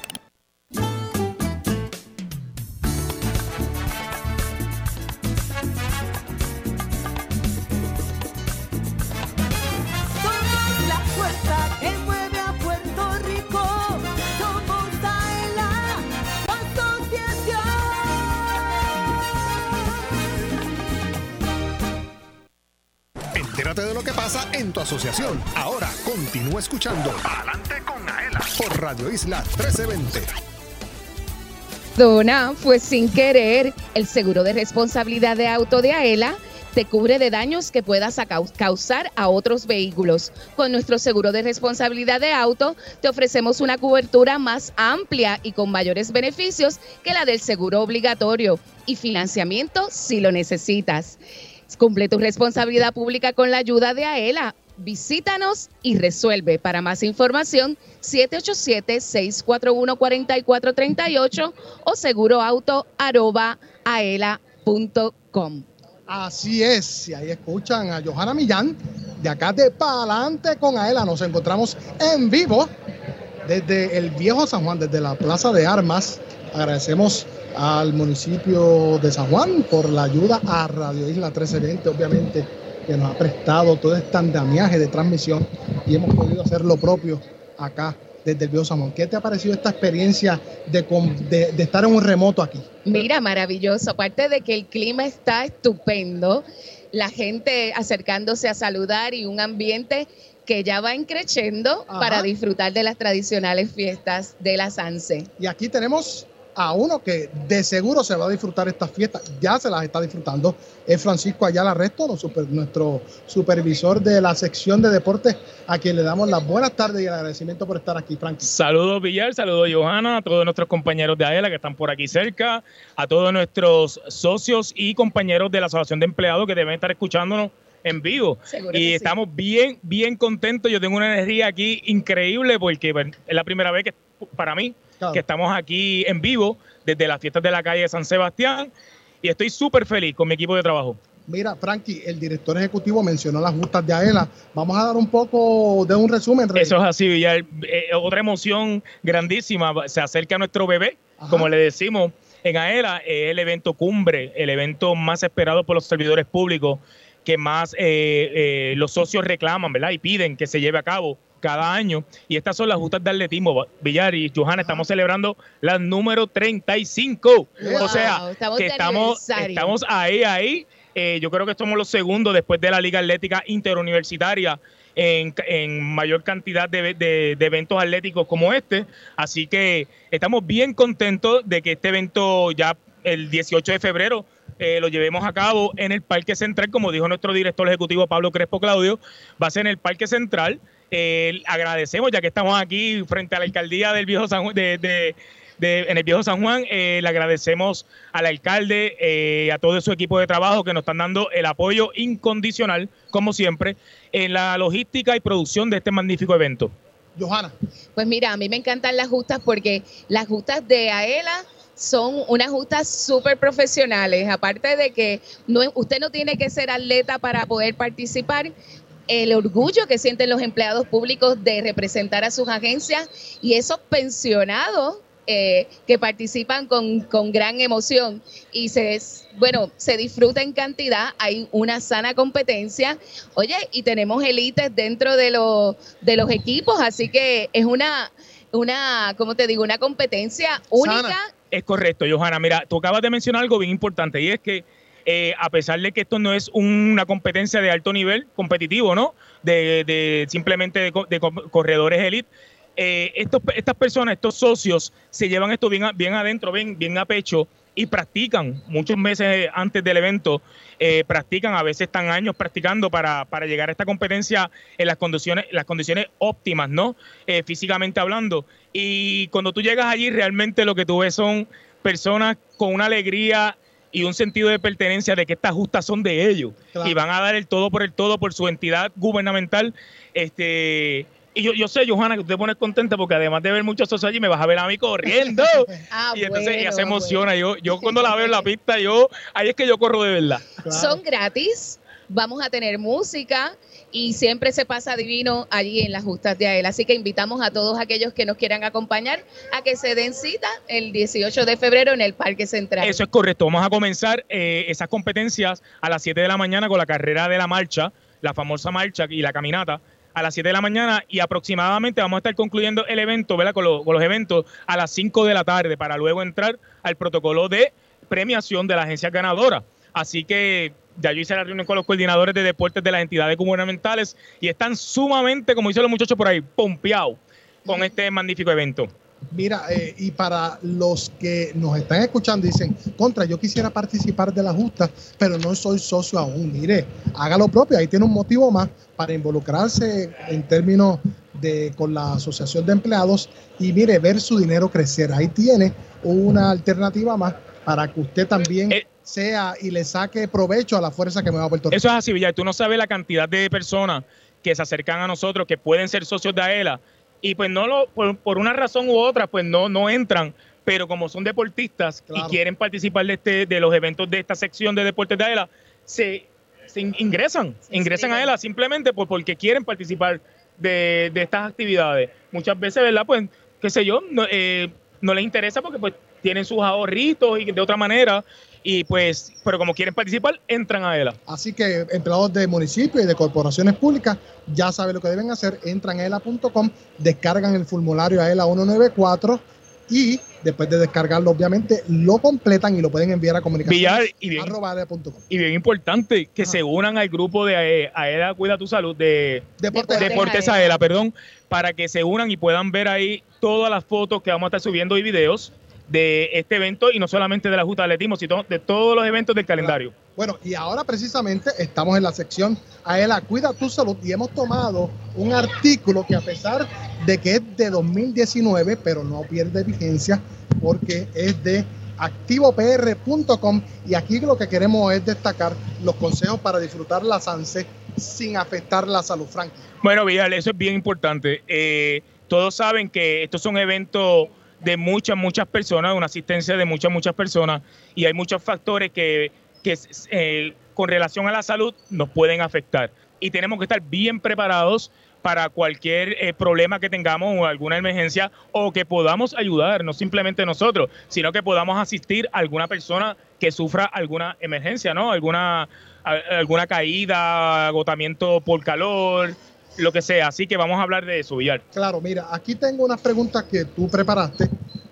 Entérate de lo que pasa en tu asociación. Ahora continúa escuchando Adelante con Aela por Radio Isla 1320. Dona fue sin querer el seguro de responsabilidad de auto de Aela te cubre de daños que puedas causar a otros vehículos. Con nuestro seguro de responsabilidad de auto te ofrecemos una cobertura más amplia y con mayores beneficios que la del seguro obligatorio y financiamiento si lo necesitas. Cumple tu responsabilidad pública con la ayuda de AELA. Visítanos y resuelve. Para más información, 787-641-4438 o seguroauto.aela.com. Así es, y ahí escuchan a Johanna Millán, de acá de Palante con Aela. Nos encontramos en vivo desde el viejo San Juan, desde la Plaza de Armas. Agradecemos al municipio de San Juan por la ayuda a Radio Isla 1320, obviamente, que nos ha prestado todo este andamiaje de transmisión y hemos podido hacer lo propio acá desde el Viejo San ¿Qué te ha parecido esta experiencia de, de, estar en un remoto aquí? Mira, maravilloso. Aparte de que el clima está estupendo, la gente acercándose a saludar y un ambiente que ya va encreciendo para disfrutar de las tradicionales fiestas de la Sanse. Y aquí tenemos a uno que de seguro se va a disfrutar estas fiestas, ya se las está disfrutando, es Francisco Ayala Resto, nuestro supervisor de la sección de deportes, a quien le damos las buenas tardes y el agradecimiento por estar aquí, Frank. Saludos Villar, saludos Johanna, a todos nuestros compañeros de AELA que están por aquí cerca, a todos nuestros socios y compañeros de la Asociación de Empleados que deben estar escuchándonos en vivo. y estamos bien, bien contentos. Yo tengo una energía aquí increíble porque es la primera vez que para mí que estamos aquí en vivo desde las fiestas de la calle de San Sebastián y estoy súper feliz con mi equipo de trabajo. Mira, Frankie, el director ejecutivo mencionó las justas de AELA. Vamos a dar un poco de un resumen. Eso es así, Villar. Eh, otra emoción grandísima. Se acerca a nuestro bebé, como le decimos en AELA. Es el evento cumbre, el evento más esperado por los servidores públicos, que más eh, eh, los socios reclaman, ¿verdad? Y piden que se lleve a cabo cada año. Y estas son las justas de atletismo. Villar y Johanna, estamos celebrando la número 35. o sea, que estamos, estamos ahí, ahí. Eh, yo creo que somos los segundos después de la Liga Atlética Interuniversitaria en, en mayor cantidad de, de, eventos atléticos como este. Así que estamos bien contentos de que este evento ya el 18 de febrero eh, lo llevemos a cabo en el Parque Central, como dijo nuestro director ejecutivo Pablo Crespo Claudio, va a ser en el Parque Central. Eh, agradecemos, ya que estamos aquí frente a la alcaldía del viejo San Juan, de, en el viejo San Juan, eh, le agradecemos al alcalde, eh, a todo su equipo de trabajo que nos están dando el apoyo incondicional, como siempre, en la logística y producción de este magnífico evento. Johanna. Pues mira, a mí me encantan las justas porque las justas de AELA son unas justas súper profesionales. Aparte de que no, usted no tiene que ser atleta para poder participar, el orgullo que sienten los empleados públicos de representar a sus agencias y esos pensionados eh, que participan con, gran emoción y se bueno se disfruta en cantidad hay una sana competencia. Oye y tenemos élites dentro de los de los equipos así que es una una cómo te digo una competencia única. Es correcto Johanna. Mira tú acabas de mencionar algo bien importante y es que eh, a pesar de que esto no es una competencia de alto nivel competitivo, ¿no? De, simplemente de, corredores elite. Eh, estas personas, estos socios, se llevan esto bien, adentro, bien, a pecho y practican muchos meses antes del evento, eh, practican, a veces están años practicando para, para, llegar a esta competencia en las condiciones, las condiciones óptimas, ¿no? físicamente hablando. Y cuando tú llegas allí, realmente lo que tú ves son personas con una alegría y un sentido de pertenencia de que estas justas son de ellos y van a dar el todo por el todo por su entidad gubernamental. Este, y yo, yo sé, Johanna, que usted pone contenta porque además de ver muchos socios allí, me vas a ver a mí corriendo. ah, y entonces ella se emociona. Yo, yo cuando la veo en la pista, yo, ahí es que yo corro de verdad. Son gratis, vamos a tener música y siempre se pasa divino allí en las justas de AEL. Así que invitamos a todos aquellos que nos quieran acompañar a que se den cita el 18 de febrero en el Parque Central. Eso es correcto. Vamos a comenzar eh, esas competencias a las 7 de la mañana con la carrera de la marcha, la famosa marcha y la caminata a las 7 de la mañana y aproximadamente vamos a estar concluyendo el evento, ¿verdad? Con, con los eventos a las 5 de la tarde para luego entrar al protocolo de premiación de la agencia ganadora. Así que ya yo hice la reunión con los coordinadores de deportes de las entidades gubernamentales y están sumamente, como dicen los muchachos por ahí, pompeados con este magnífico evento. Mira, eh, y para los que nos están escuchando, dicen, contra, yo quisiera participar de la justa, pero no soy socio aún. Mire, haga lo propio, ahí tiene un motivo más para involucrarse en términos de con la Asociación de Empleados y mire, ver su dinero crecer. Ahí tiene una alternativa más para que usted también Eh, sea y le saque provecho a la fuerza que me va a Puerto Rico. Eso es así, Villar. Tú no sabes la cantidad de personas que se acercan a nosotros, que pueden ser socios de AELA, y pues no lo, por, por una razón u otra, pues no, no entran, pero como son deportistas Claro. y quieren participar de, este, de los eventos de esta sección de deportes de AELA, se, se in- ingresan, ingresan a AELA simplemente por, porque quieren participar de, de estas actividades. Muchas veces, ¿verdad? Pues, qué sé yo, no, eh, no les interesa porque pues tienen sus ahorritos y de otra manera, y pues, pero como quieren participar, entran a AELA. Así que empleados de municipios y de corporaciones públicas ya saben lo que deben hacer. Entran a ELA.com, descargan el formulario a ELA 194 y después de descargarlo, obviamente, lo completan y lo pueden enviar a Villar, comunicaciones y bien, ELA.com. y bien importante que Ajá. se unan al grupo de eh, AELA Cuida tu Salud, de Deportes Deportes. AELA, perdón, para que se unan y puedan ver ahí todas las fotos que vamos a estar subiendo y videos de este evento y no solamente de la Junta de Atletismo, sino de todos los eventos del calendario. Bueno, y ahora precisamente estamos en la sección AELA Cuida tu Salud y hemos tomado un artículo que a pesar de que es de 2019, pero no pierde vigencia porque es de activopr.com y aquí lo que queremos es destacar los consejos para disfrutar la SANSE sin afectar la salud, Frankie. Bueno, Villar, eso es bien importante. Eh, todos saben que estos son eventos de muchas, muchas personas, una asistencia de muchas, muchas personas, y hay muchos factores que, que eh, con relación a la salud nos pueden afectar. Y tenemos que estar bien preparados para cualquier eh, problema que tengamos o alguna emergencia o que podamos ayudar, no simplemente nosotros, sino que podamos asistir a alguna persona que sufra alguna emergencia, ¿no? Alguna, alguna caída, agotamiento por calor, lo que sea. Así que vamos a hablar de eso, Villar. Claro, mira, aquí tengo unas preguntas que tú preparaste.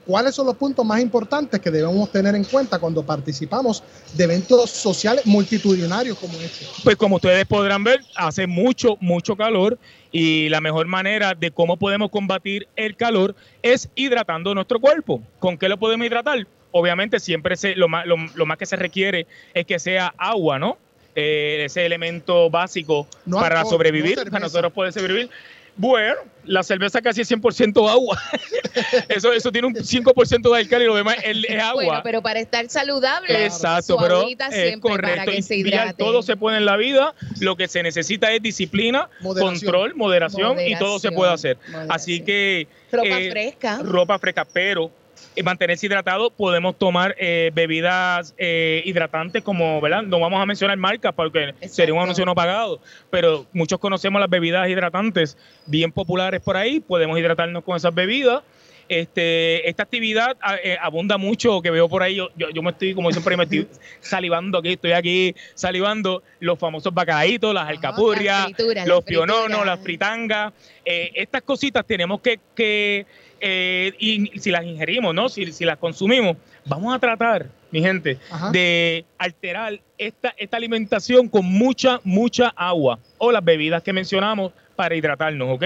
¿Cuáles son los puntos más importantes que debemos tener en cuenta cuando participamos de eventos sociales multitudinarios como este? Pues como ustedes podrán ver, hace mucho, mucho calor y la mejor manera de cómo podemos combatir el calor es hidratando nuestro cuerpo. ¿Con qué lo podemos hidratar? Obviamente siempre se, lo, más, lo, lo más que se requiere es que sea agua, ¿no? Eh, ese elemento básico No para alcohol, sobrevivir, no para nosotros poder sobrevivir. Bueno, la cerveza casi es 100% agua. eso, eso tiene un 5% de alcohol y lo demás es, es agua. Bueno, pero para estar saludable, Exacto, su pero agüita es siempre correcto. para que se Y Villar, hidrate. todo se puede en la vida. Lo que se necesita es disciplina, Moderación. control, moderación, y todo se puede hacer. Moderación. Así que Ropa eh, fresca. ropa fresca, pero eh, mantenerse hidratado, podemos tomar eh, bebidas eh, hidratantes como, ¿verdad? No vamos a mencionar marcas porque sería un anuncio no pagado, pero muchos conocemos las bebidas hidratantes bien populares por ahí, podemos hidratarnos con esas bebidas. Este, esta actividad a- eh, abunda mucho, que veo por ahí, yo, yo, yo me estoy, como siempre, me estoy salivando aquí, estoy aquí salivando los famosos bacalaitos, las alcapurrias, Las frituras, los las piononos, las fritangas. Eh, estas cositas tenemos que, que eh, y si las ingerimos, ¿no? Si, si las consumimos, vamos a tratar, mi gente, Ajá. de alterar esta, esta alimentación con mucha, mucha agua o las bebidas que mencionamos para hidratarnos, ¿ok?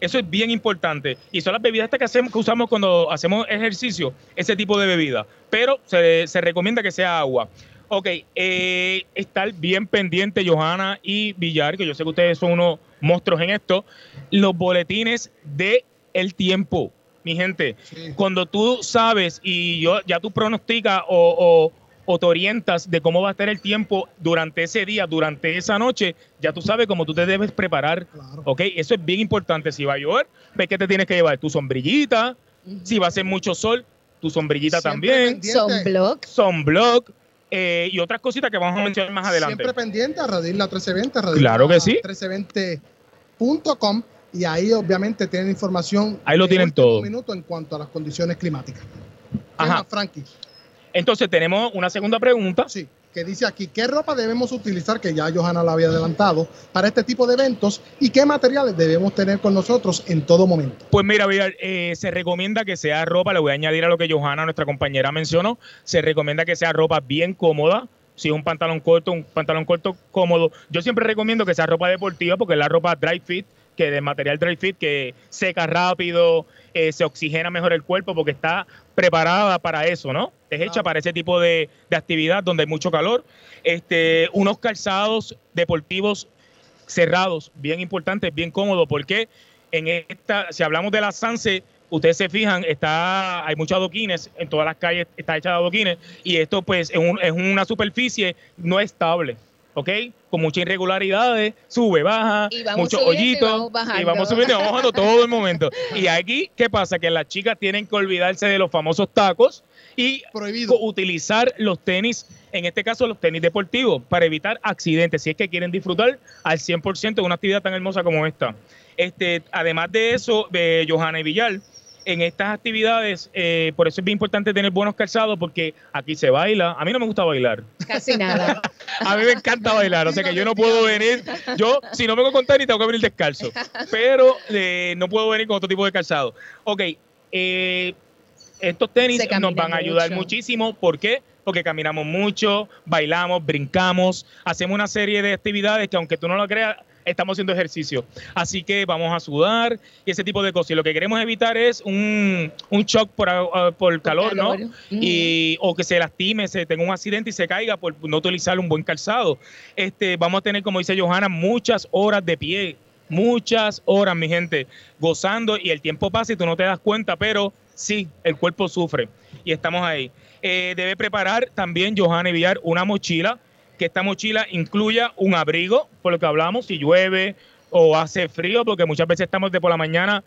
Eso es bien importante. Y son las bebidas estas que, hacemos, que usamos cuando hacemos ejercicio, ese tipo de bebida. Pero se, se recomienda que sea agua. Ok, eh, estar bien pendiente, Johanna y Villar, que yo sé que ustedes son unos monstruos en esto, los boletines de el tiempo, mi gente. Cuando tú sabes y yo ya tú pronosticas o, o- o te orientas de cómo va a estar el tiempo durante ese día, durante esa noche, ya tú sabes cómo tú te debes preparar. ¿Ok? Eso es bien importante. Si va a llover, ves que te tienes que llevar tu sombrillita. Si va a hacer mucho sol, tu sombrillita Siempre también. Sunblock. Sunblock. eh, y otras cositas que vamos a mencionar más adelante. Siempre pendiente a Radisla 1320, Radisla Claro que sí. 1320.com y ahí obviamente tienen información. Ahí lo tienen todo. minuto en cuanto a las condiciones climáticas. ¿Qué Ajá. Frankie? Entonces tenemos una segunda pregunta. Sí, que dice aquí, ¿qué ropa debemos utilizar, que ya Johanna la había adelantado, para este tipo de eventos y qué materiales debemos tener con nosotros en todo momento? Pues mira, eh, se recomienda que sea ropa, le voy a añadir a lo que Johanna, nuestra compañera, mencionó, se recomienda que sea ropa bien cómoda, si es un pantalón corto, un pantalón corto cómodo. Yo siempre recomiendo que sea ropa deportiva porque es la ropa dry fit, que de material dry fit, que seca rápido, eh, se oxigena mejor el cuerpo porque está preparada para eso, ¿no? Es hecha para ese tipo de, de actividad donde hay mucho calor. Este, unos calzados deportivos cerrados, bien importantes, bien cómodos, porque en esta, si hablamos de la Sanse, ustedes se fijan, está, hay muchos adoquines, en todas las calles está hecha de adoquines, y esto pues es, un- es una superficie no estable, ¿ok? Con muchas irregularidades, sube, baja, muchos hoyitos, y vamos subiendo y vamos bajando todo el momento. Y aquí, ¿qué pasa? Que las chicas tienen que olvidarse de los famosos tacos y co- utilizar los tenis, en este caso los tenis deportivos, para evitar accidentes, si es que quieren disfrutar al 100% de una actividad tan hermosa como esta. Este, además de eso, de Johanna y Villar, en estas actividades, eh, por eso es bien importante tener buenos calzados, porque aquí se baila. A mí no me gusta bailar. Casi nada. A mí me encanta bailar, o sea que yo no puedo venir, yo si no vengo con tenis tengo que venir descalzo, pero eh, no puedo venir con otro tipo de calzado. Ok, eh, estos tenis nos van a ayudar mucho. muchísimo, ¿por qué? Porque caminamos mucho, bailamos, brincamos, hacemos una serie de actividades que aunque tú no lo creas, estamos haciendo ejercicio. Así que vamos a sudar y ese tipo de cosas. Y lo que queremos evitar es un, un shock por, ah, por calor, ¿no? calor. Y, o que se lastime, se tenga un accidente y se caiga por no utilizar un buen calzado. Este, vamos a tener, como dice Johanna, muchas horas de pie, muchas horas, mi gente, gozando y el tiempo pasa y tú no te das cuenta, pero sí, el cuerpo sufre y estamos ahí. Eh, debe preparar también Johanna y Villar una mochila, que esta mochila incluya un abrigo, por lo que hablamos, si llueve o hace frío, porque muchas veces estamos de por la mañana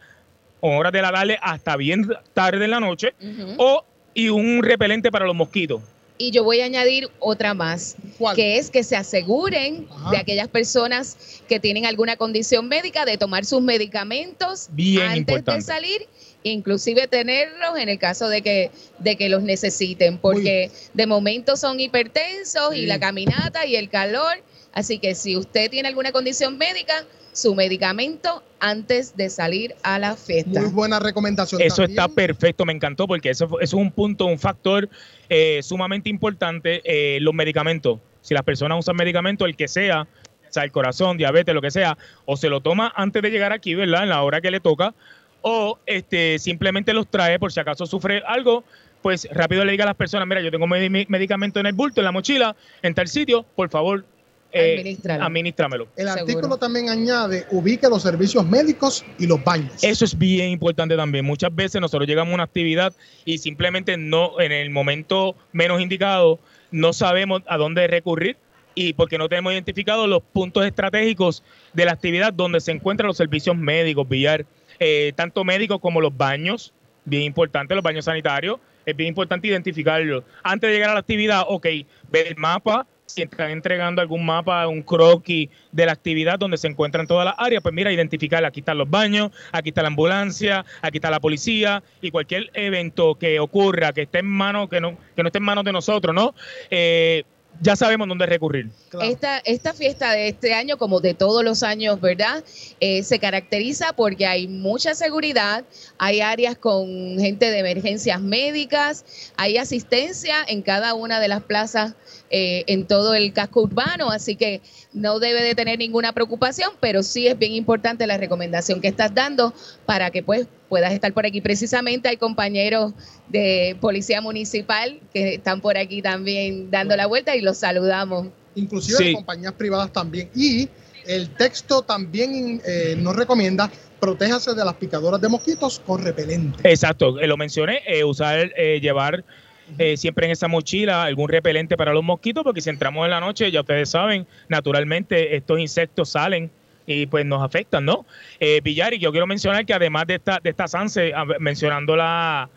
o horas de la tarde hasta bien tarde en la noche, o y un repelente para los mosquitos. Y yo voy a añadir otra más, que es que se aseguren de aquellas personas que tienen alguna condición médica de tomar sus medicamentos Bien antes importante. de salir, inclusive tenerlos en el caso de que, de que los necesiten, porque de momento son hipertensos y la caminata y el calor. Así que si usted tiene alguna condición médica, su medicamento antes de salir a la fiesta. Muy buena recomendación. Eso también. está perfecto, me encantó porque eso, fue- eso es un punto, un factor eh, sumamente importante. eh, los medicamentos, si las personas usan medicamentos, el que sea, o sea, el corazón, diabetes, lo que sea, o se lo toma antes de llegar aquí, ¿verdad? En la hora que le toca, o este simplemente los trae por si acaso sufre algo, pues rápido le diga a las personas, mira, yo tengo mi- medicamento en el bulto, en la mochila, en tal sitio, por favor, eh, Administralo. administrámelo. El artículo también añade, ubique los servicios médicos y los baños. Eso es bien importante también. Muchas veces nosotros llegamos a una actividad y simplemente no, en el momento menos indicado, no sabemos a dónde recurrir y porque no tenemos identificados los puntos estratégicos de la actividad donde se encuentran los servicios médicos, billar, eh, tanto médicos como los baños, bien importante, los baños sanitarios, es bien importante identificarlos. Antes de llegar a la actividad, ok, ver el mapa, si están entregando algún mapa, un croquis de la actividad donde se encuentran todas las áreas, pues mira, identificar, aquí están los baños, aquí está la ambulancia, aquí está la policía y cualquier evento que ocurra, que esté en manos, que no, que no esté en manos de nosotros, ¿no? Eh, ya sabemos dónde recurrir. Esta, esta fiesta de este año, como de todos los años, ¿verdad? Eh, se caracteriza porque hay mucha seguridad, hay áreas con gente de emergencias médicas, hay asistencia en cada una de las plazas eh, en todo el casco urbano, así que no debe de tener ninguna preocupación, pero sí es bien importante la recomendación que estás dando para que pues puedas estar por aquí. Precisamente hay compañeros de Policía Municipal que están por aquí también dando la vuelta y los saludamos. inclusive Sí. de compañías privadas también. Y el texto también eh, nos recomienda protéjase de las picadoras de mosquitos con repelente. Exacto, eh, lo mencioné, eh, usar, eh, llevar eh, siempre en esa mochila algún repelente para los mosquitos, porque si entramos en la noche, ya ustedes saben, naturalmente estos insectos salen y pues nos afectan, ¿no? Eh, Villar, y yo quiero mencionar que además de esta, de esta SANSE, a- mencionando la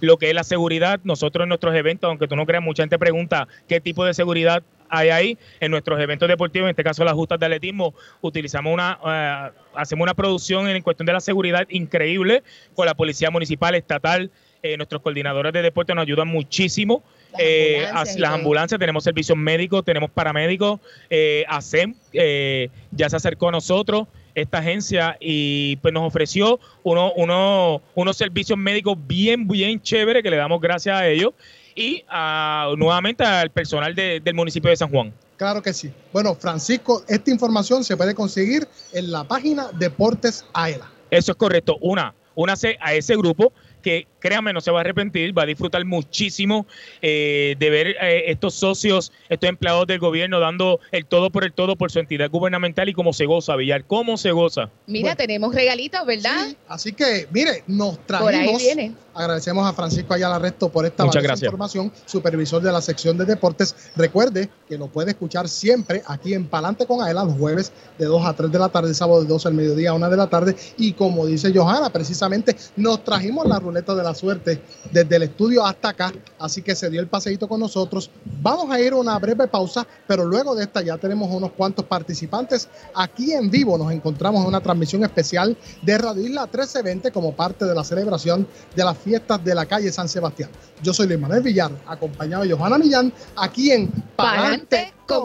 lo que es la seguridad, nosotros en nuestros eventos, aunque tú no creas, mucha gente pregunta qué tipo de seguridad hay ahí. En nuestros eventos deportivos, en este caso las justas de atletismo, utilizamos una, eh, hacemos una producción en cuestión de la seguridad increíble con la policía municipal, estatal, eh, nuestros coordinadores de deporte nos ayudan muchísimo. Las Eh, ambulancias las tenemos servicios médicos, tenemos paramédicos, eh, ASEM eh, ya se acercó a nosotros, esta agencia, y pues nos ofreció uno, uno, unos servicios médicos bien, bien chéveres que le damos gracias a ellos. y a- nuevamente al personal de- del municipio de San Juan. Claro que sí. Bueno, Francisco, esta información se puede conseguir en la página Deportes AELA. Eso es correcto. Una, únase a ese grupo que créanme no se va a arrepentir, va a disfrutar muchísimo eh, de ver eh, estos socios, estos empleados del gobierno dando el todo por el todo por su entidad gubernamental y cómo se goza, Villar, cómo se goza. Mira, tenemos regalitos, ¿verdad? Así que, mire, nos Por ahí trajimos. viene. Agradecemos a Francisco Ayala Resto por esta información, supervisor de la sección de deportes. Recuerde que lo puede escuchar siempre aquí en Palante con Aela los jueves de 2 a 3 de la tarde, sábado de 12 al mediodía a 1 de la tarde. Y como dice Johanna, precisamente nos trajimos la ruleta de la suerte desde el estudio hasta acá, así que se dio el paseíto con nosotros. Vamos a ir a una breve pausa, pero luego de esta ya tenemos unos cuantos participantes aquí en vivo. Nos encontramos en una transmisión especial de Radio Isla 1320 como parte de la celebración de las fiestas de la calle San Sebastián. Yo soy Luis Manuel Villar, acompañado de Johanna Millán, aquí en Pa'lante con.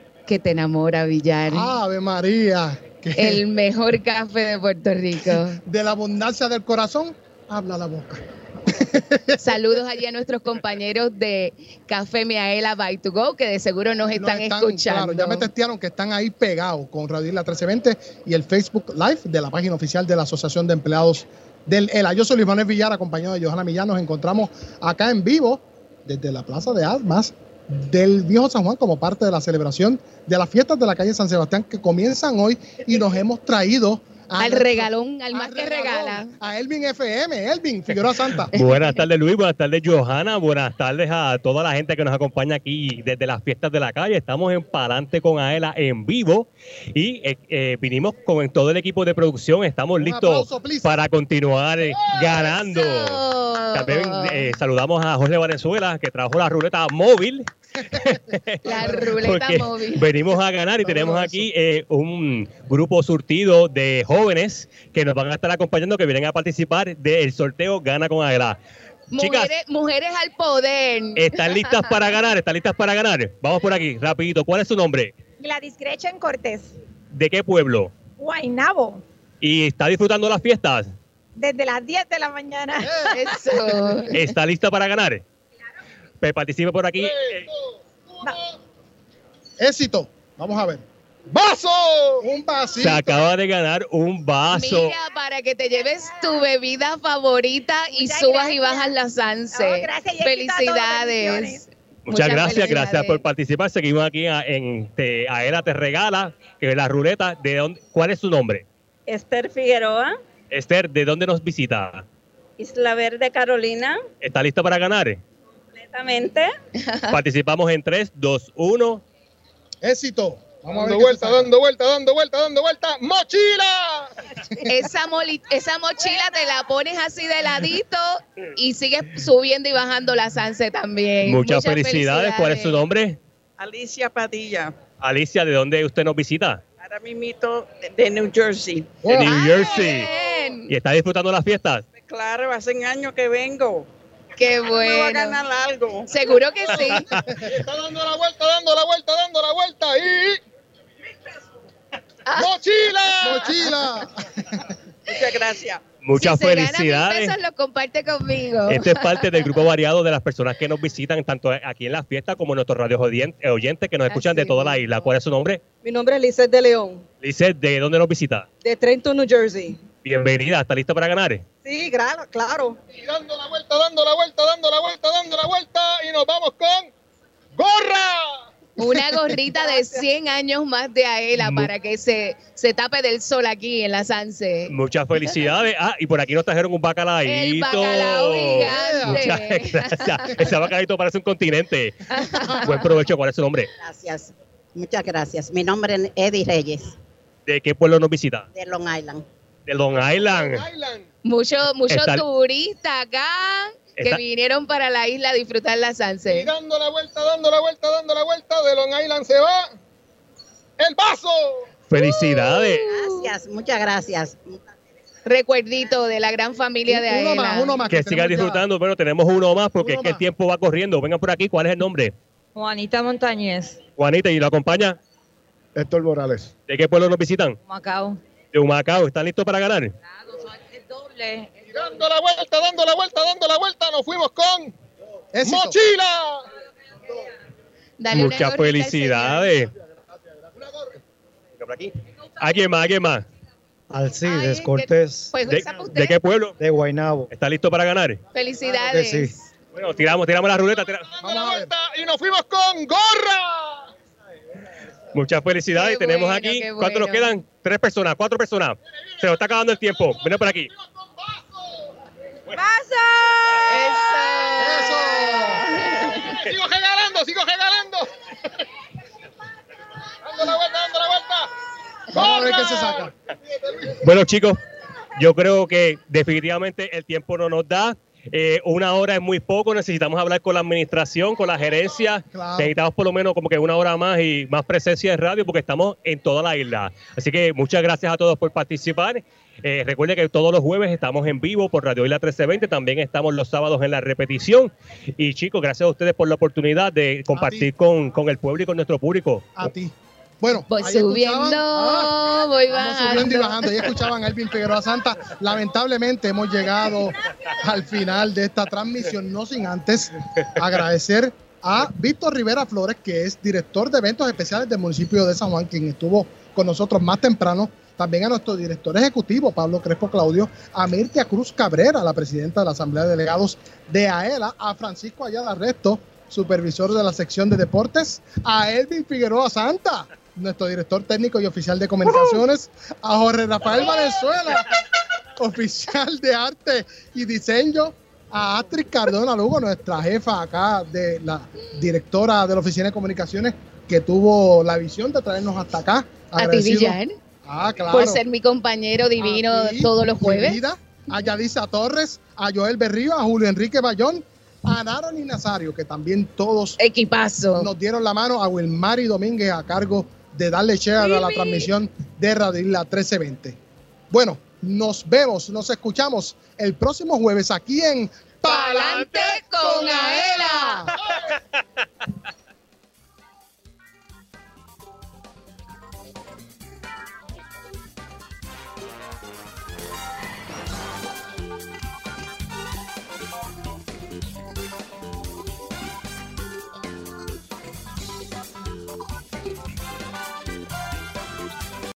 que te enamora, Villar. Ave María. El mejor café de Puerto Rico. de la abundancia del corazón, habla la boca. Saludos allí a nuestros compañeros de Café Miaela by to go, que de seguro nos están, escuchando. Claro, ya me testearon que están ahí pegados con Radio Isla 1320 y el Facebook Live de la página oficial de la Asociación de Empleados del ELA. Yo soy Luis Manuel Villar, acompañado de Johanna Millán. Nos encontramos acá en vivo desde la Plaza de Armas del Viejo San Juan como parte de la celebración de las fiestas de la calle San Sebastián que comienzan hoy y nos hemos traído a Al regalón, al más que regalón, regala. A Elvin FM, Elvin Figueroa Santa. Buenas tardes Luis, buenas tardes Johanna, buenas tardes a toda la gente que nos acompaña aquí desde las fiestas de la calle. Estamos en Palante con Aela en vivo y eh, eh, vinimos con todo el equipo de producción. Estamos listos aplauso, para continuar eh, ganando. También eh, saludamos a Jorge Valenzuela que trajo la ruleta móvil. La ruleta porque móvil. venimos a ganar y tenemos aquí eh, un grupo surtido de jóvenes que nos van a estar acompañando, que vienen a participar del sorteo Gana con. Chicas, Mujeres, mujeres al poder. ¿están listas para ganar? ¿Están listas para ganar? Vamos por aquí, rapidito. ¿Cuál es su nombre? Gladys Gretchen Cortés, ¿De qué pueblo? Guainabo, ¿Y está disfrutando las fiestas? desde las 10 de la mañana. Eso. ¿Está lista para ganar? Pues participe por aquí. Éxito. Vamos a ver. ¡Vaso! Un vasito. Se acaba de ganar un vaso. Mira, para que te lleves tu bebida favorita y Muchas subas y gracias. bajas la Sanse. No, gracias a todos, Felicidades. Muchas, gracias, gracias por participar. Seguimos aquí a- en te, Aela Te Regala, que es la ruleta. ¿De dónde, ¿Cuál es su nombre? Esther Figueroa, Esther, ¿de dónde nos visita? Isla Verde, Carolina, ¿Está lista para ganar? Completamente. Participamos en 3, 2, 1. Éxito. Vamos a ver Dando vuelta, dando vuelta, dando vuelta, dando vuelta. ¡Mochila! Esa, moli- esa mochila te la pones así de ladito y sigues subiendo y bajando la Sanse también. Muchas, felicidades. ¿Cuál es su nombre? Alicia Padilla, Alicia, ¿de dónde usted nos visita? Ahora mismito de New Jersey. De New Jersey. ¿Y está disfrutando las fiestas? Claro, hace años que vengo. Qué Me voy a bueno. ganar algo. Seguro que sí. Está dando la vuelta, dando la vuelta, dando la vuelta y. ¡Mochila! ¡Mochila! Muchas gracias. Muchas si se gana mil felicidades. pesos, lo comparte conmigo. Este es parte del grupo variado de las personas que nos visitan tanto aquí en las fiestas como nuestros radios oyentes, oyentes que nos escuchan de toda la isla. ¿Cuál es su nombre? Mi nombre es Lizeth de León, Lizeth, ¿de dónde nos visita? de Trenton, New Jersey. Bienvenida, ¿está lista para ganar? Sí, claro, claro. Y dando la vuelta, dando la vuelta, dando la vuelta, dando la vuelta y nos vamos con gorra. Una gorrita de 100 años más de Aela para que se, se tape del sol aquí en la Sanse. Muchas felicidades. Ah, y por aquí nos trajeron un bacalaíto. El bacalao gigante. Muchas gracias. Ese bacalaíto parece un continente. Buen provecho. ¿Cuál es su nombre? Gracias, muchas gracias. Mi nombre es Eddie Reyes, ¿De qué pueblo nos visita? de Long Island. De Long Island. Muchos mucho turistas acá que Está- vinieron para la isla a disfrutar la Sanse. Y dando la vuelta, dando la vuelta, dando la vuelta de Long Island se va. ¡El vaso! Felicidades. Gracias, muchas gracias. Recuerdito de la gran familia de Aela. que siga disfrutando. Bueno, tenemos uno más porque es que el tiempo va corriendo. Vengan por aquí. ¿Cuál es el nombre? Juanita Montañez, Juanita, ¿y lo acompaña? Héctor Morales. ¿De qué pueblo nos visitan? Macao. De Humacao. ¿Están listos para ganar? Doble. Y dando la vuelta, dando la vuelta, dando la vuelta, nos fuimos con mochila. Dale Muchas felicidades. Aquí. ¿Alguien más? ¿Alguien más? Alcides Cortés. Pues ¿De, qué pueblo? De Guaynabo. ¿Está listo para ganar? Felicidades. Bueno, tiramos, tiramos la ruleta. tira- Dando la vuelta y nos fuimos con gorra. Muchas felicidades. Qué Tenemos bueno, aquí. qué ¿Cuántos nos bueno. quedan? Tres personas, cuatro personas. Se nos está acabando el tiempo. Ven por aquí. Sigo regalando, sigo regalando. Dando la vuelta, dando la vuelta. Vamos a ver qué se saca. Bueno, chicos, yo creo que definitivamente el tiempo no nos da. Eh, una hora es muy poco, necesitamos hablar con la administración, con la gerencia. Claro. Necesitamos por lo menos como que una hora más y más presencia de radio porque estamos en toda la isla. Así que muchas gracias a todos por participar. Eh, recuerden que todos los jueves estamos en vivo por Radio Isla 1320, también estamos los sábados en la repetición. Y chicos, gracias a ustedes por la oportunidad de compartir con, con el pueblo y con nuestro público. A ti. Bueno, Voy subiendo, Ah, voy Vamos subiendo y bajando. bajando. Ahí escuchaban a Elvin Figueroa Santa. Lamentablemente hemos llegado al final de esta transmisión, no sin antes agradecer a Víctor Rivera Flores, que es director de eventos especiales del municipio de San Juan, quien estuvo con nosotros más temprano. También a nuestro director ejecutivo, Pablo Crespo Claudio, a Mirtia Cruz Cabrera, la presidenta de la Asamblea de Delegados de AELA, a Francisco Ayala Resto, supervisor de la sección de deportes, a Elvin Figueroa Santa, nuestro director técnico y oficial de comunicaciones, a Jorge Rafael Valenzuela, oficial de arte y diseño, a Astrid Cardona Lugo, nuestra jefa acá de la directora de la oficina de comunicaciones, que tuvo la visión de traernos hasta acá. A ti, Villar, Ah, claro. por ser mi compañero divino A ti, todos los jueves. querida, a Yadisa Torres, a Joel Berrío, a Julio Enrique Bayón, a Naron y Nazario, que también todos Equipazo. nos dieron la mano, a Wilmary Domínguez a cargo de darle share a la transmisión de Radio Isla 1320. Bueno, nos vemos, nos escuchamos el próximo jueves aquí en ¡Pa'lante con Aela!